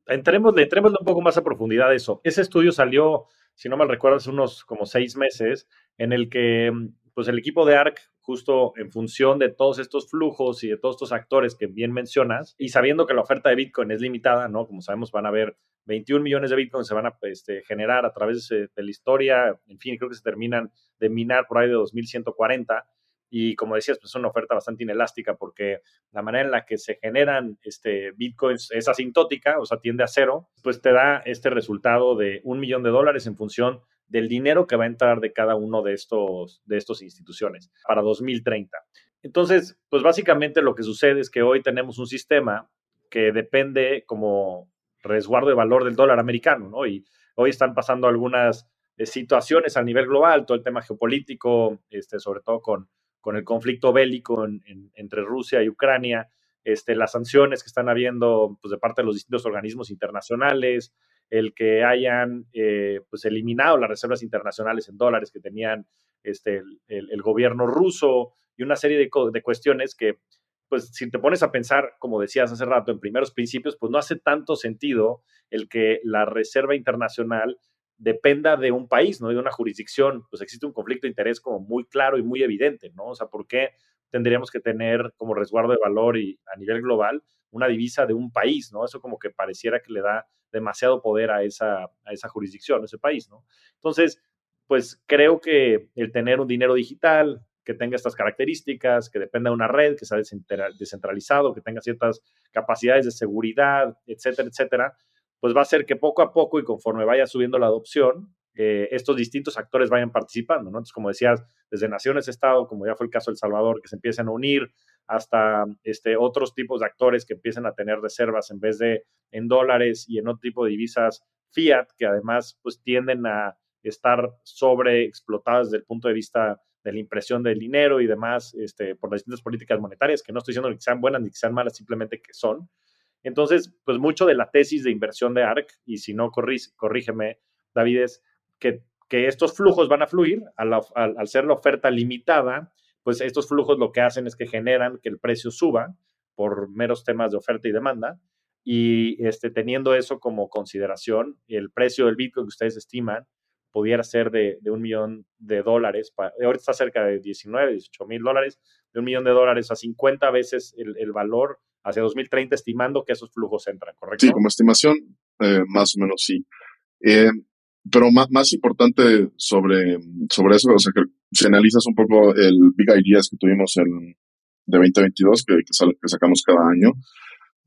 B: Entremos, entremos un poco más a profundidad a eso. Ese estudio salió, si no mal recuerdo, hace unos como seis meses, en el que pues el equipo de ARC, justo en función de todos estos flujos y de todos estos actores que bien mencionas, y sabiendo que la oferta de Bitcoin es limitada, ¿no? Como sabemos, van a haber 21 millones de Bitcoin se van a este, generar a través de, la historia, en fin, creo que se terminan de minar por ahí de 2140 y como decías, pues es una oferta bastante inelástica porque la manera en la que se generan este, bitcoins es asintótica, o sea, tiende a cero, pues te da este resultado de un millón de dólares en función del dinero que va a entrar de cada uno de estos, de estos instituciones para 2030. Entonces, pues básicamente lo que sucede es que hoy tenemos un sistema que depende como resguardo de valor del dólar americano, ¿no? Y hoy están pasando algunas eh, situaciones a nivel global, todo el tema geopolítico, este, sobre todo con con el conflicto bélico entre Rusia y Ucrania, este, las sanciones que están habiendo pues, de parte de los distintos organismos internacionales, el que hayan eh, pues, eliminado las reservas internacionales en dólares que tenían este, el, gobierno ruso y una serie de, de, cuestiones que, pues si te pones a pensar, como decías hace rato, en primeros principios, pues no hace tanto sentido el que la reserva internacional dependa de un país, ¿no? De una jurisdicción, pues existe un conflicto de interés como muy claro y muy evidente, ¿no? O sea, ¿por qué tendríamos que tener como resguardo de valor y a nivel global una divisa de un país, ¿no? Eso como que pareciera que le da demasiado poder a esa, a esa jurisdicción, a ese país, ¿no? Entonces, pues creo que el tener un dinero digital que tenga estas características, que dependa de una red, que sea descentralizado, que tenga ciertas capacidades de seguridad, etcétera, etcétera, pues va a ser que poco a poco y conforme vaya subiendo la adopción, eh, estos distintos actores vayan participando, ¿no? Entonces, como decías, desde naciones, Estado, como ya fue el caso de El Salvador, que se empiezan a unir, hasta este, otros tipos de actores que empiezan a tener reservas en vez de en dólares y en otro tipo de divisas fiat, que además pues tienden a estar sobreexplotadas desde el punto de vista de la impresión del dinero y demás este, por las distintas políticas monetarias, que no estoy diciendo que sean buenas ni que sean malas, simplemente que son. Entonces, pues mucho de la tesis de inversión de ARC, y si no, corrígeme, David, es que, que estos flujos van a fluir al, al, ser la oferta limitada, pues estos flujos lo que hacen es que generan que el precio suba por meros temas de oferta y demanda. Y este, teniendo eso como consideración, el precio del Bitcoin que ustedes estiman pudiera ser de, un millón de dólares, ahorita está cerca de 19, 18 mil dólares, de un millón de dólares a 50 veces el, el valor hacia 2030, estimando que esos flujos entran, ¿correcto?
A: Sí, como estimación, eh, más o menos sí. Eh, pero más, más, importante sobre, sobre eso, o sea, que si analizas un poco el Big Ideas que tuvimos en, de 2022, que, que, sacamos cada año,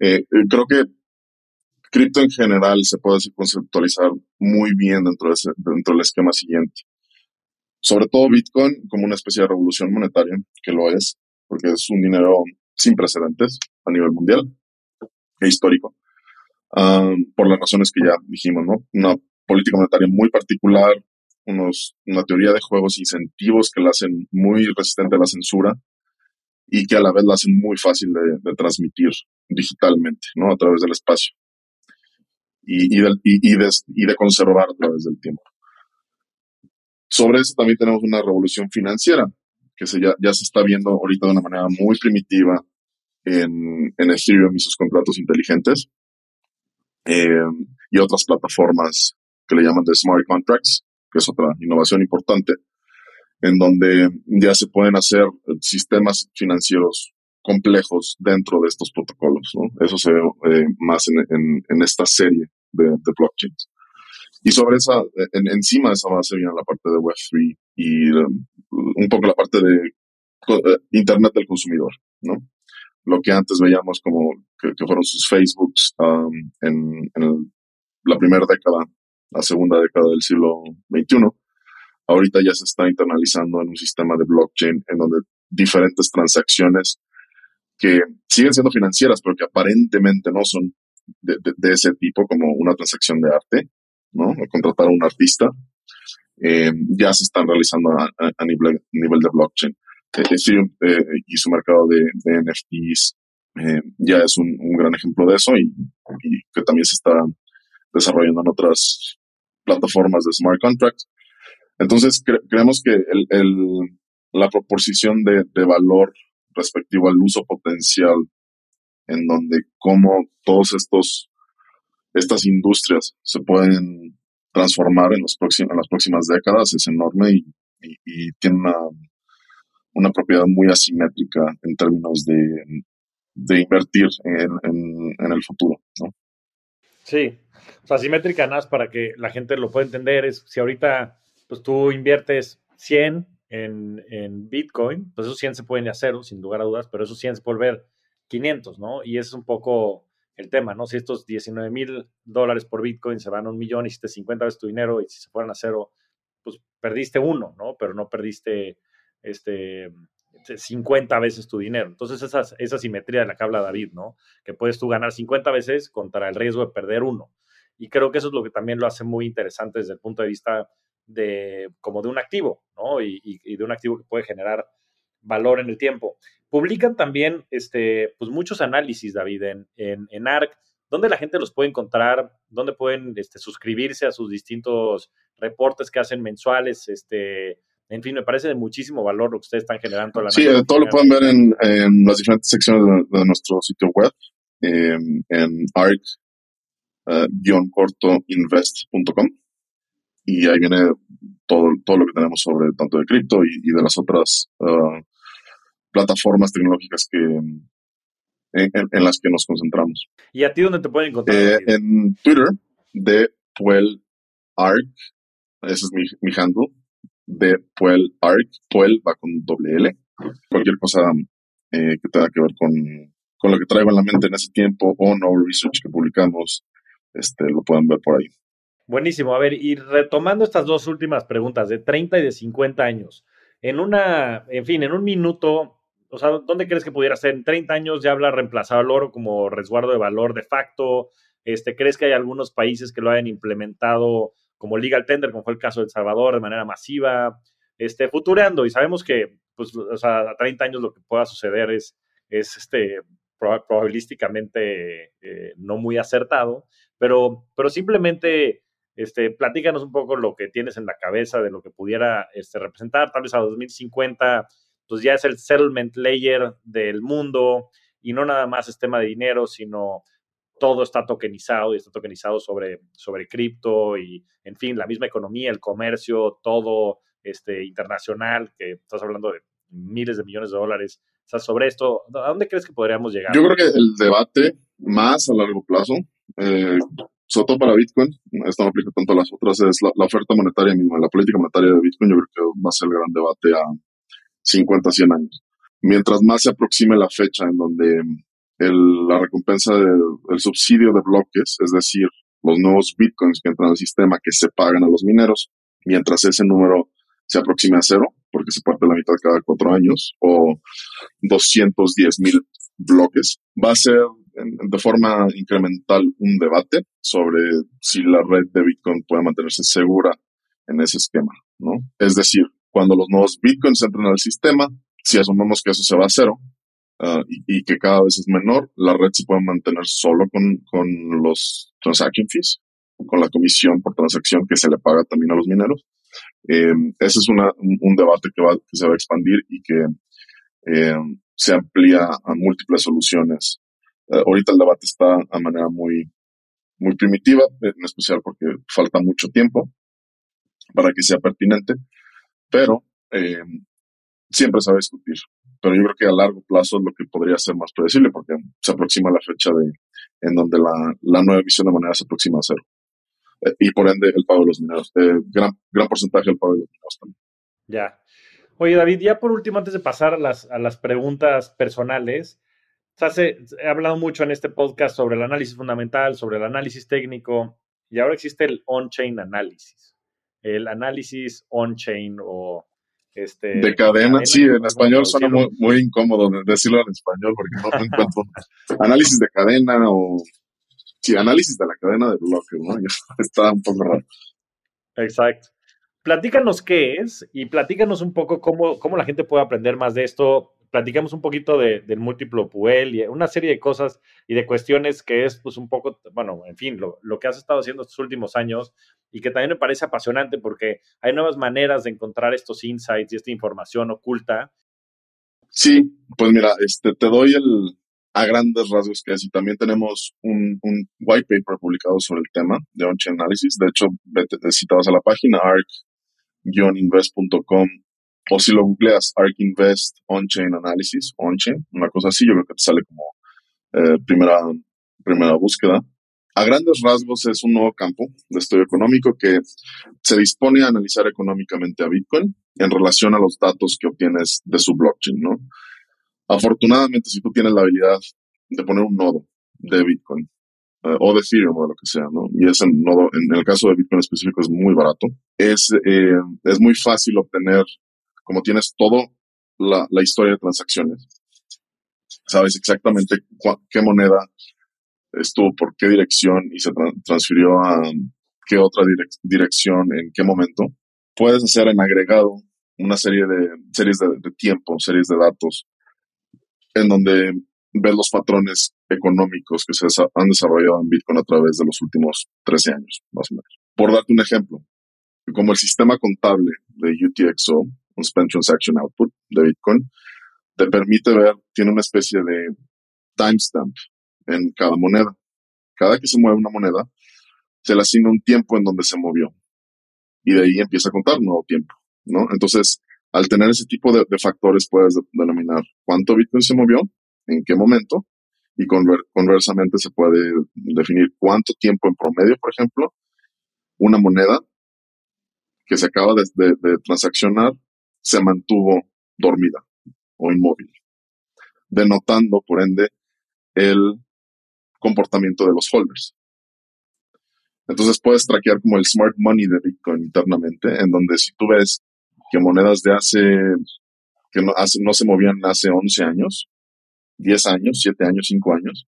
A: eh, creo que cripto en general se puede conceptualizar muy bien dentro, de ese, dentro del esquema siguiente. Sobre todo Bitcoin como una especie de revolución monetaria, que lo es, porque es un dinero sin precedentes a nivel mundial e histórico, por las razones que ya dijimos, ¿no? Una política monetaria muy particular, unos, una teoría de juegos incentivos que la hacen muy resistente a la censura y que a la vez la hacen muy fácil de, transmitir digitalmente, ¿no? A través del espacio y, y, de, y, de, conservar a través del tiempo. Sobre eso también tenemos una revolución financiera que se ya, se está viendo ahorita de una manera muy primitiva en, en Ethereum y sus contratos inteligentes eh, y otras plataformas que le llaman de smart contracts, que es otra innovación importante, en donde ya se pueden hacer sistemas financieros complejos dentro de estos protocolos. ¿no? Eso se ve eh, más en, en, esta serie de, de, blockchains. Y sobre esa, en, encima de esa base viene la parte de Web3 y um, un poco la parte de eh, Internet del consumidor, ¿no? Lo que antes veíamos como que, fueron sus Facebooks um, en, en la primera década, la segunda década del siglo XXI, ahorita ya se está internalizando en un sistema de blockchain en donde diferentes transacciones que siguen siendo financieras, pero que aparentemente no son de, ese tipo, como una transacción de arte, ¿no? Contratar a un artista, eh, ya se están realizando a, nivel, nivel, de blockchain. Ethereum eh, y su mercado de, NFTs eh, ya es un, gran ejemplo de eso y, que también se está desarrollando en otras plataformas de smart contracts. Entonces, creemos que la proporción de, valor respectivo al uso potencial, en donde cómo todos estos, estas industrias se pueden transformar en, los en las próximas décadas es enorme y, tiene una, una, propiedad muy asimétrica en términos de, de invertir en, en, el futuro. ¿no?
B: Sí, o sea, asimétrica nada más para que la gente lo pueda entender es si ahorita pues tú inviertes 100 en, en, Bitcoin, pues esos 100 se pueden ir a cero, sin lugar a dudas, pero esos 100 se pueden volver 500, ¿no? Y ese es un poco el tema, ¿no? Si estos 19 mil dólares por Bitcoin se van a un millón, hiciste 50 veces tu dinero y si se fueran a cero, pues perdiste uno, ¿no? Pero no perdiste este 50 veces tu dinero. Entonces, esa, esa simetría de la que habla David, ¿no? Que puedes tú ganar 50 veces contra el riesgo de perder uno. Y creo que eso es lo que también lo hace muy interesante desde el punto de vista de, como de un activo, ¿no? Y, de un activo que puede generar valor en el tiempo. Publican también este, pues muchos análisis, David, en, en, ARC. ¿Dónde la gente los puede encontrar? ¿Dónde pueden este, suscribirse a sus distintos reportes que hacen mensuales? Este, en fin, me parece de muchísimo valor lo que ustedes están generando.
A: sí, eh, todo lo pueden ver en, las diferentes secciones de, nuestro sitio web, em, en arc-cortoinvest.com y ahí viene todo, todo lo que tenemos sobre tanto de cripto y, de las otras uh, plataformas tecnológicas que en, las que nos concentramos.
B: ¿Y a ti dónde te pueden encontrar?
A: Eh, en Twitter de Puel Arc, ese es mi, mi handle, de Puel Arc, Puel va con doble L. Cualquier cosa eh, que tenga que ver con, con lo que traigo en la mente en ese tiempo o no research que publicamos, este, lo pueden ver por ahí.
B: Buenísimo. A ver, y retomando estas dos últimas preguntas, de 30 y de 50 años, en una, en fin, en un minuto, o sea, ¿dónde crees que pudiera ser? En 30 años ya habla reemplazado el oro como resguardo de valor de facto. Este, ¿Crees que hay algunos países que lo hayan implementado como legal tender, como fue el caso de El Salvador, de manera masiva? Este, futureando, y sabemos que, pues, o sea, a 30 años lo que pueda suceder es, es este, probabilísticamente eh, no muy acertado, pero, pero simplemente este, platícanos un poco lo que tienes en la cabeza de lo que pudiera este, representar, tal vez a 2050, pues ya es el settlement layer del mundo y no nada más es tema de dinero, sino todo está tokenizado y está tokenizado sobre, sobre cripto y, en fin, la misma economía, el comercio, todo este, internacional, que estás hablando de miles de millones de dólares. Sobre esto, ¿a dónde crees que podríamos llegar?
A: Yo creo que el debate más a largo plazo eh, sobre todo para Bitcoin, esto no aplica tanto a las otras, es la, oferta monetaria misma, la política monetaria de Bitcoin, yo creo que va a ser el gran debate a 50, 100 años. Mientras más se aproxime la fecha en donde la recompensa del subsidio de bloques, es decir, los nuevos Bitcoins que entran al sistema que se pagan a los mineros, mientras ese número se aproxime a cero, porque se parte la mitad cada cuatro años, o 210 mil bloques, va a ser de forma incremental un debate sobre si la red de Bitcoin puede mantenerse segura en ese esquema, ¿no? Es decir, cuando los nuevos Bitcoins entran al sistema, si asumimos que eso se va a cero, uh, y, que cada vez es menor, la red se puede mantener solo con, con los transaction fees, con la comisión por transacción que se le paga también a los mineros. Eh, ese es una, un, debate que, va, que se va a expandir y que eh, se amplía a múltiples soluciones. Eh, ahorita el debate está a manera muy, muy primitiva, en especial porque falta mucho tiempo para que sea pertinente, pero siempre se va a discutir. Pero yo creo que a largo plazo es lo que podría ser más predecible porque se aproxima la fecha de en donde la, la nueva emisión de moneda se aproxima a cero. Eh, y por ende el pago de los mineros. Eh, gran, gran porcentaje del pago de los mineros también.
B: Ya. Oye, David, ya por último, antes de pasar a las, a las preguntas personales, se he hablado mucho en este podcast sobre el análisis fundamental, sobre el análisis técnico, y ahora existe el on-chain análisis. El análisis on-chain o este,
A: de cadena, sí, en español suena muy, muy, incómodo decirlo en español porque no encuentro *laughs* análisis de cadena o sí, análisis de la cadena de bloques, ¿no? *laughs* Está un poco raro.
B: Exacto. Platícanos qué es y platícanos un poco cómo, cómo la gente puede aprender más de esto. Platicamos un poquito de, del múltiplo Puel y una serie de cosas y de cuestiones que es pues un poco, bueno, en fin, lo, lo que has estado haciendo estos últimos años y que también me parece apasionante porque hay nuevas maneras de encontrar estos insights y esta información oculta.
A: Sí, pues mira, este, te doy el, a grandes rasgos que y también tenemos un, white paper publicado sobre el tema de on-chain analysis. De hecho, vete, citabas a la página arc-invest.com o si lo googleas Arc Invest On-Chain Analysis, On-Chain, una cosa así, yo creo que te sale como eh, primera, primera búsqueda. A grandes rasgos es un nuevo campo de estudio económico que se dispone a analizar económicamente a Bitcoin en relación a los datos que obtienes de su blockchain, ¿no? Afortunadamente, si tú tienes la habilidad de poner un nodo de Bitcoin eh, o de Ethereum o de lo que sea, ¿no? Y ese nodo, en el caso de Bitcoin específico, es muy barato. Es, eh, es muy fácil obtener, como tienes todo la, historia de transacciones. Sabes exactamente qué moneda estuvo por qué dirección y se transfirió a qué otra dirección, en qué momento. Puedes hacer en agregado una serie de series de tiempo, series de datos en donde ves los patrones económicos que se han desarrollado en Bitcoin a través de los últimos 13 años, más o menos. Por darte un ejemplo, como el sistema contable de UTXO, Spend Transaction Output de Bitcoin, te permite ver, tiene una especie de timestamp en cada moneda. Cada que se mueve una moneda, se le asigna un tiempo en donde se movió. Y de ahí empieza a contar un nuevo tiempo, ¿no? Entonces, al tener ese tipo de, factores puedes denominar cuánto Bitcoin se movió, en qué momento, y conversamente se puede definir cuánto tiempo en promedio, por ejemplo, una moneda que se acaba de, de transaccionar se mantuvo dormida o inmóvil, denotando, por ende, el comportamiento de los holders. Entonces puedes traquear como el smart money de Bitcoin internamente, en donde si tú ves que monedas de hace, que no, hace, no se movían hace 11 años, 10 años, 7 años, 5 años,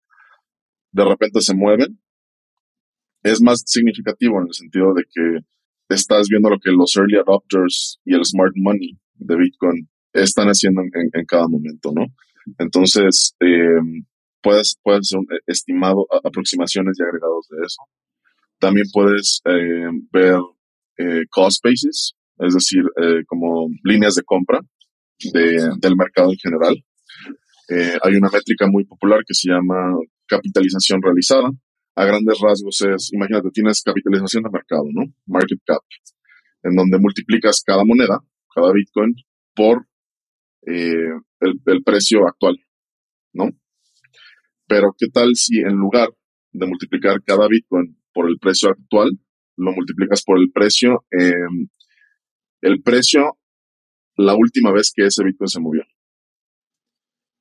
A: de repente se mueven, es más significativo en el sentido de que estás viendo lo que los early adopters y el smart money de Bitcoin están haciendo en, cada momento, ¿no? Entonces, eh, puedes, puedes estimado aproximaciones y agregados de eso. También puedes eh, ver eh, cost es decir, eh, como líneas de compra de, del mercado en general. Eh, hay una métrica muy popular que se llama capitalización realizada. A grandes rasgos es, imagínate, tienes capitalización de mercado, ¿no? Market cap, en donde multiplicas cada moneda, cada Bitcoin, por eh, el, el precio actual, ¿no? Pero ¿qué tal si en lugar de multiplicar cada Bitcoin por el precio actual, lo multiplicas por el precio eh, el precio la última vez que ese Bitcoin se movió.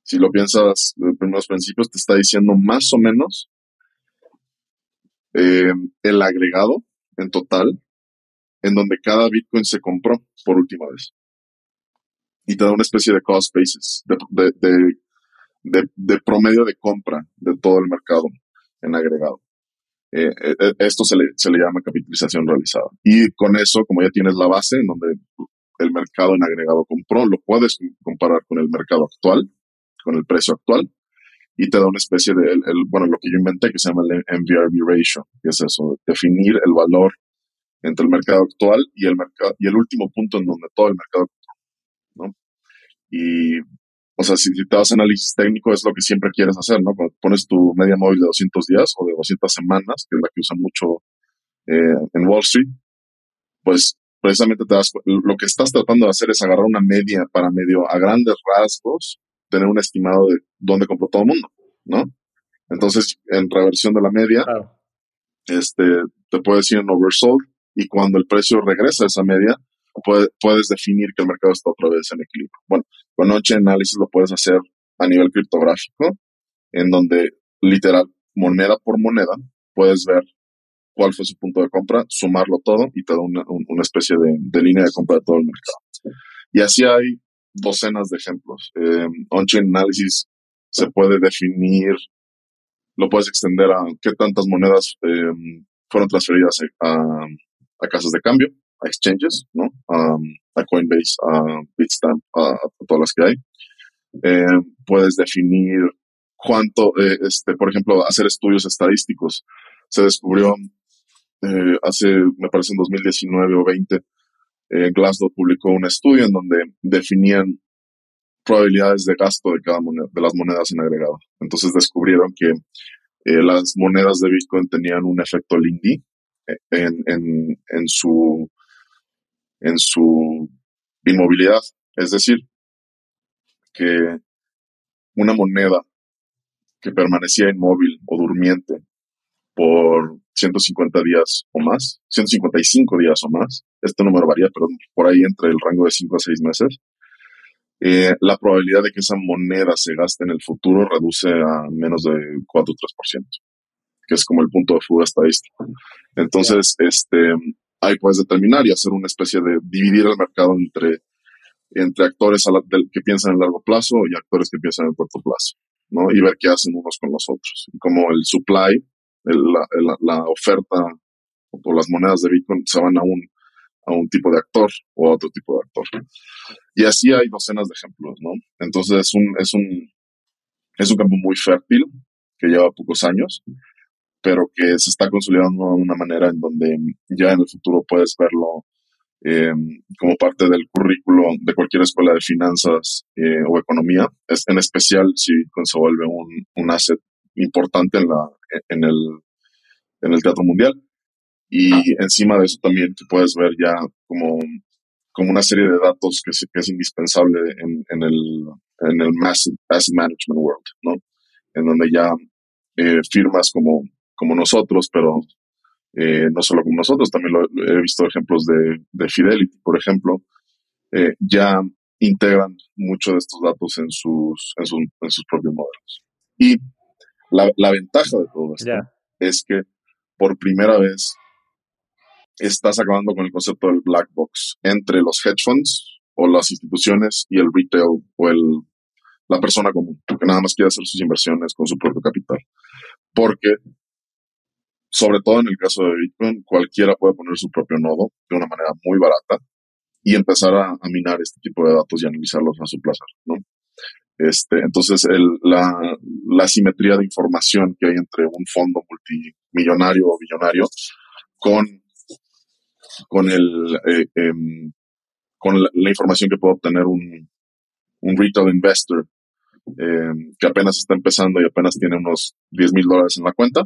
A: Si lo piensas de primeros principios, te está diciendo más o menos eh, el agregado en total en donde cada Bitcoin se compró por última vez. Y te da una especie de cost basis, de, de, de promedio de compra de todo el mercado en agregado. Eh, eh, esto se le, se le llama capitalización realizada. Y con eso, como ya tienes la base en donde el mercado en agregado compró, lo puedes comparar con el mercado actual, con el precio actual y te da una especie de, el, bueno, lo que yo inventé que se llama el MVRV ratio, que es eso, definir el valor entre el mercado actual y el mercado y el último punto en donde todo el mercado, ¿no? Y o sea, si, te das análisis técnico es lo que siempre quieres hacer, ¿no? Cuando pones tu media móvil de 200 días o de 200 semanas, que es la que usan mucho eh, en Wall Street, pues precisamente te das, lo que estás tratando de hacer es agarrar una media para medio a grandes rasgos, tener un estimado de dónde compró todo el mundo, ¿no? Entonces, en reversión de la media, este, te puedes ir en oversold y cuando el precio regresa a esa media, puedes definir que el mercado está otra vez en equilibrio. Bueno, con Noche Análisis lo puedes hacer a nivel criptográfico, en donde literal, moneda por moneda, puedes ver cuál fue su punto de compra, sumarlo todo y te da una, especie de, línea de compra de todo el mercado. Y así hay docenas de ejemplos. Eh, On-chain Analysis se puede definir, lo puedes extender a qué tantas monedas eh, fueron transferidas a, a casas de cambio, exchanges, ¿no? a Coinbase, a Bitstamp, a, todas las que hay. Eh, puedes definir cuánto, eh, este, por ejemplo, hacer estudios estadísticos. Se descubrió eh, hace, me parece en 2019 o 20, Glassdoor publicó un estudio en donde definían probabilidades de gasto de cada moneda, de las monedas en agregado. Entonces descubrieron que las monedas de Bitcoin tenían un efecto Lindy en, en, en su en su inmovilidad. Es decir, que una moneda que permanecía inmóvil o durmiente por 150 días o más, 155 días o más, este número varía, pero por ahí entre el rango de 5 a 6 meses, eh, la probabilidad de que esa moneda se gaste en el futuro reduce a menos de 4 o 3%, que es como el punto de fuga estadístico. Entonces, este, ahí puedes determinar y hacer una especie de dividir el mercado entre, entre actores que piensan en largo plazo y actores que piensan en corto plazo, ¿no? Y ver qué hacen unos con los otros. Y como el supply, la, la, oferta o las monedas de Bitcoin se van a un, a un tipo de actor o a otro tipo de actor. Y así hay docenas de ejemplos, ¿no? Entonces es un, es un, es un campo muy fértil que lleva pocos años pero que se está consolidando de una manera en donde ya en el futuro puedes verlo eh, como parte del currículo de cualquier escuela de finanzas eh, o economía, es, en especial si se vuelve un, un asset importante en, la, en, el, en el teatro mundial. Y encima de eso también que puedes ver ya como, como una serie de datos que, que es indispensable en, en el, en el asset, management world, ¿no? En donde ya eh, firmas como como nosotros, pero eh, no solo como nosotros, también lo, he visto ejemplos de, de Fidelity, por ejemplo, eh, ya integran muchos de estos datos en sus, en, sus propios modelos. Y la, la, ventaja de todo esto es que por primera vez estás acabando con el concepto del black box entre los hedge funds o las instituciones y el retail o el, la persona común, que nada más quiere hacer sus inversiones con su propio capital. Porque sobre todo en el caso de Bitcoin, cualquiera puede poner su propio nodo de una manera muy barata y empezar a, minar este tipo de datos y analizarlos a su placer, ¿no? Este, entonces, el, la, la simetría de información que hay entre un fondo multimillonario o billonario con, con, el, eh, em, con la, información que puede obtener un, un retail investor em, que apenas está empezando y apenas tiene unos 10 mil dólares en la cuenta,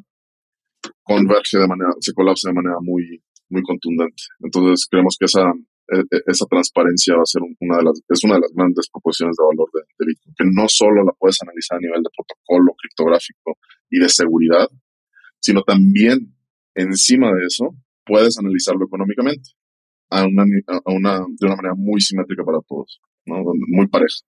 A: converge de manera, se colapsa de manera muy, muy contundente. Entonces creemos que esa, e, e, esa transparencia va a ser una de las, es una de las grandes proporciones de valor de, Bitcoin, que no solo la puedes analizar a nivel de protocolo criptográfico y de seguridad, sino también encima de eso puedes analizarlo económicamente a una, a una, de una manera muy simétrica para todos, ¿no? muy pareja.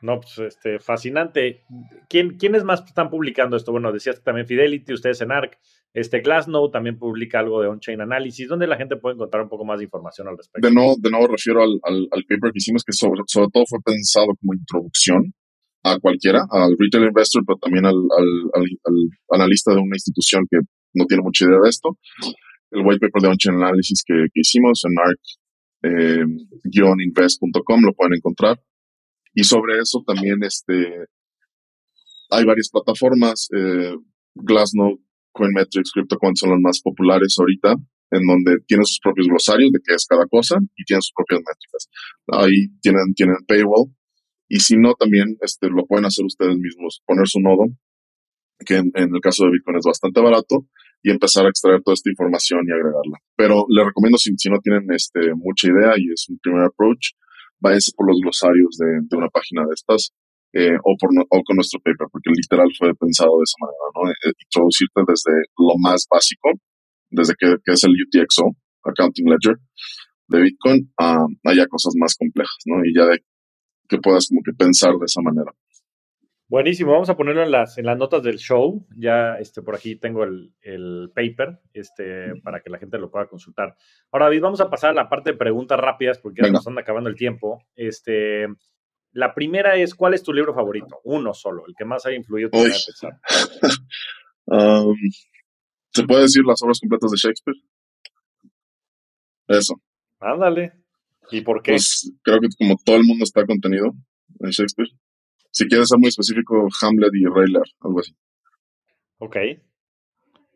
B: No, pues este, fascinante. ¿Quién, ¿Quiénes más están publicando esto? Bueno, decías que también Fidelity, ustedes en ARC, este Glassnode también publica algo de on-chain analysis. ¿Dónde la gente puede encontrar un poco más de información al respecto?
A: De nuevo, de nuevo refiero al, al, paper que hicimos, que sobre, sobre, todo fue pensado como introducción a cualquiera, al retail investor, pero también al, al analista de una institución que no tiene mucha idea de esto. El white paper de on-chain analysis que, que, hicimos en arc-invest.com eh, lo pueden encontrar y sobre eso también este, hay varias plataformas, eh, Glassnode, Coinmetrics, CryptoQuant son las más populares ahorita, en donde tienen sus propios glosarios de qué es cada cosa y tienen sus propias métricas. Ahí tienen, tienen paywall. Y si no, también este, lo pueden hacer ustedes mismos, poner su nodo, que en, el caso de Bitcoin es bastante barato, y empezar a extraer toda esta información y agregarla. Pero les recomiendo, si, si no tienen este, mucha idea y es un primer approach, váyanse por los glosarios de, de una página de estas eh, o, por, o con nuestro paper, porque literal fue pensado de esa manera, ¿no? Eh, introducirte desde lo más básico, desde que, es el UTXO, Accounting Ledger, de Bitcoin, a haya cosas más complejas, ¿no? Y ya de que puedas como que pensar de esa manera.
B: Buenísimo, vamos a ponerlo en las, en las notas del show. Ya este, por aquí tengo el, el paper este, para que la gente lo pueda consultar. Ahora, David, vamos a pasar a la parte de preguntas rápidas porque ya nos anda acabando el tiempo. Este, la primera es, ¿cuál es tu libro favorito? Uno solo, el que más ha influido tu pensar. *laughs*
A: Um, ¿Se puede decir las obras completas de Shakespeare? Eso.
B: Ándale. ¿Y por qué?
A: Pues creo que como todo el mundo está contenido en Shakespeare. Si quieres ser muy específico, Hamlet y Rey algo así.
B: Ok.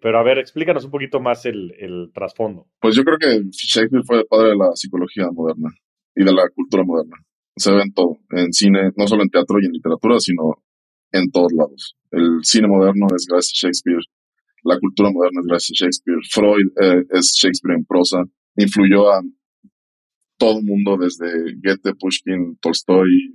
B: Pero a ver, explícanos un poquito más el, el trasfondo.
A: Pues yo creo que Shakespeare fue el padre de la psicología moderna y de la cultura moderna se ve en todo, en cine, no solo en teatro y en literatura, sino en todos lados. El cine moderno es gracias a Shakespeare, la cultura moderna es gracias a Shakespeare, Freud eh, es Shakespeare en prosa, influyó a todo el mundo desde Goethe, Pushkin, Tolstoy,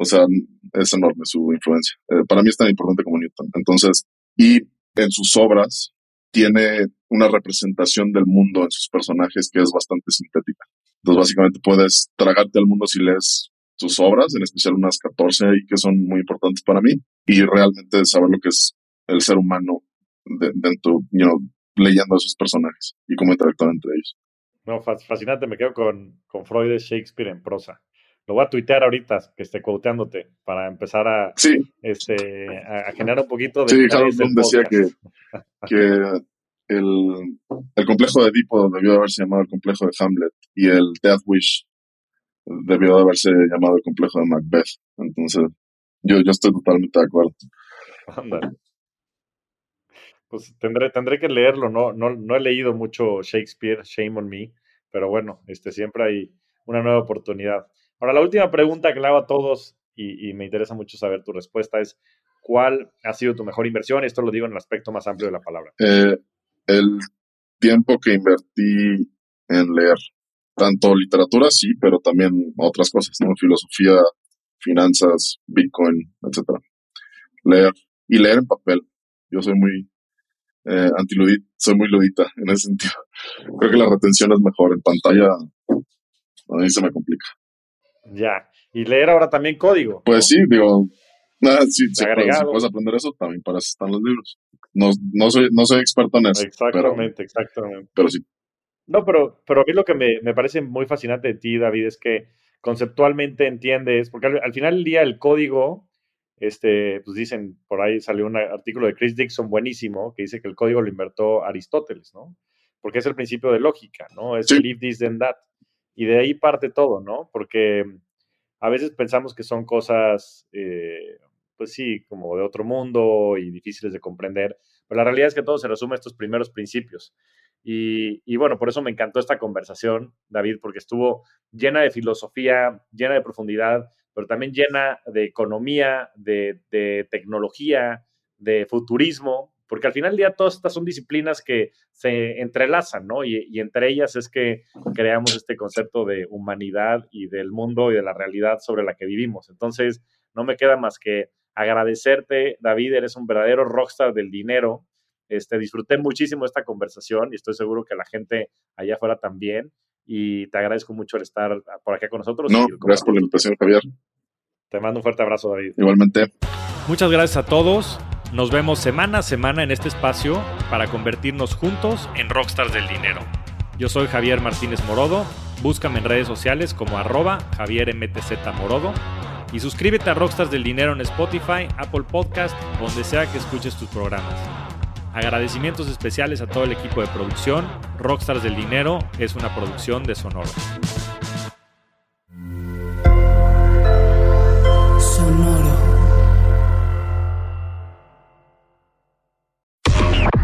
A: o sea, es enorme su influencia. Eh, para mí es tan importante como Newton. Entonces, y en sus obras tiene una representación del mundo en sus personajes que es bastante sintética. Entonces, básicamente puedes tragarte al mundo si lees sus obras, en especial unas 14 ahí que son muy importantes para mí, y realmente saber lo que es el ser humano you know, leyendo a esos personajes y cómo interactúan entre ellos.
B: No, fascinante, me quedo con, con Freud de Shakespeare en prosa. Lo voy a tuitear ahorita, que esté quoteándote, para empezar a, este, a, generar un poquito de...
A: Sí, Harold decía que, que el, el complejo de Edipo debió de haberse llamado el complejo de Hamlet y el Death Wish debió de haberse llamado el complejo de Macbeth. Entonces, yo, yo estoy totalmente de acuerdo.
B: Pues tendré, tendré que leerlo, no, no, no he leído mucho Shakespeare, shame on me, pero bueno, este, siempre hay una nueva oportunidad. Ahora, la última pregunta que le hago a todos, y, y me interesa mucho saber tu respuesta, es ¿cuál ha sido tu mejor inversión? Esto lo digo en el aspecto más amplio de la palabra.
A: Eh, el tiempo que invertí en leer, tanto literatura, sí, pero también otras cosas, ¿no? Filosofía, finanzas, Bitcoin, etcétera. Leer y leer en papel. Yo soy muy eh, antiludita, soy muy ludita en ese sentido. Creo que la retención es mejor. En pantalla a mí se me complica.
B: Ya. Y leer ahora también código.
A: Pues sí, digo, nada, sí, si puedes aprender eso, también para eso están los libros. No, no, soy, no soy experto en eso.
B: Exactamente, exactamente.
A: Pero sí.
B: No, pero, pero a mí lo que me, me, parece muy fascinante de ti, David, es que conceptualmente entiendes, porque al, final del día el código, este, pues dicen, por ahí salió un artículo de Chris Dixon buenísimo, que dice que el código lo inventó Aristóteles, ¿no? Porque es el principio de lógica, ¿no? Es believe this, then that. Y de ahí parte todo, ¿no? Porque a veces pensamos que son cosas eh, pues sí, como de otro mundo y difíciles de comprender. Pero la realidad es que todo se resume a estos primeros principios. Y, bueno, por eso me encantó esta conversación, David, porque estuvo llena de filosofía, llena de profundidad, pero también llena de economía, de, tecnología, de futurismo, porque al final del día todas estas son disciplinas que se entrelazan, ¿no? Y, y, entre ellas es que creamos este concepto de humanidad y del mundo y de la realidad sobre la que vivimos. Entonces, no me queda más que agradecerte, David, eres un verdadero rockstar del dinero. Este, disfruté muchísimo esta conversación y estoy seguro que la gente allá afuera también. Y te agradezco mucho el estar por acá con nosotros.
A: No, gracias por la invitación, Javier.
B: Te mando un fuerte abrazo, David.
A: Igualmente.
B: Muchas gracias a todos. Nos vemos semana a semana en este espacio para convertirnos juntos en rockstars del dinero. Yo soy Javier Martínez Morodo. Búscame en redes sociales como arroba Javier MTZ Morodo y suscríbete a Rockstars del Dinero en Spotify, Apple Podcast, donde sea que escuches tus programas. Agradecimientos especiales a todo el equipo de producción. Rockstars del Dinero es una producción de Sonoro. Sonoro.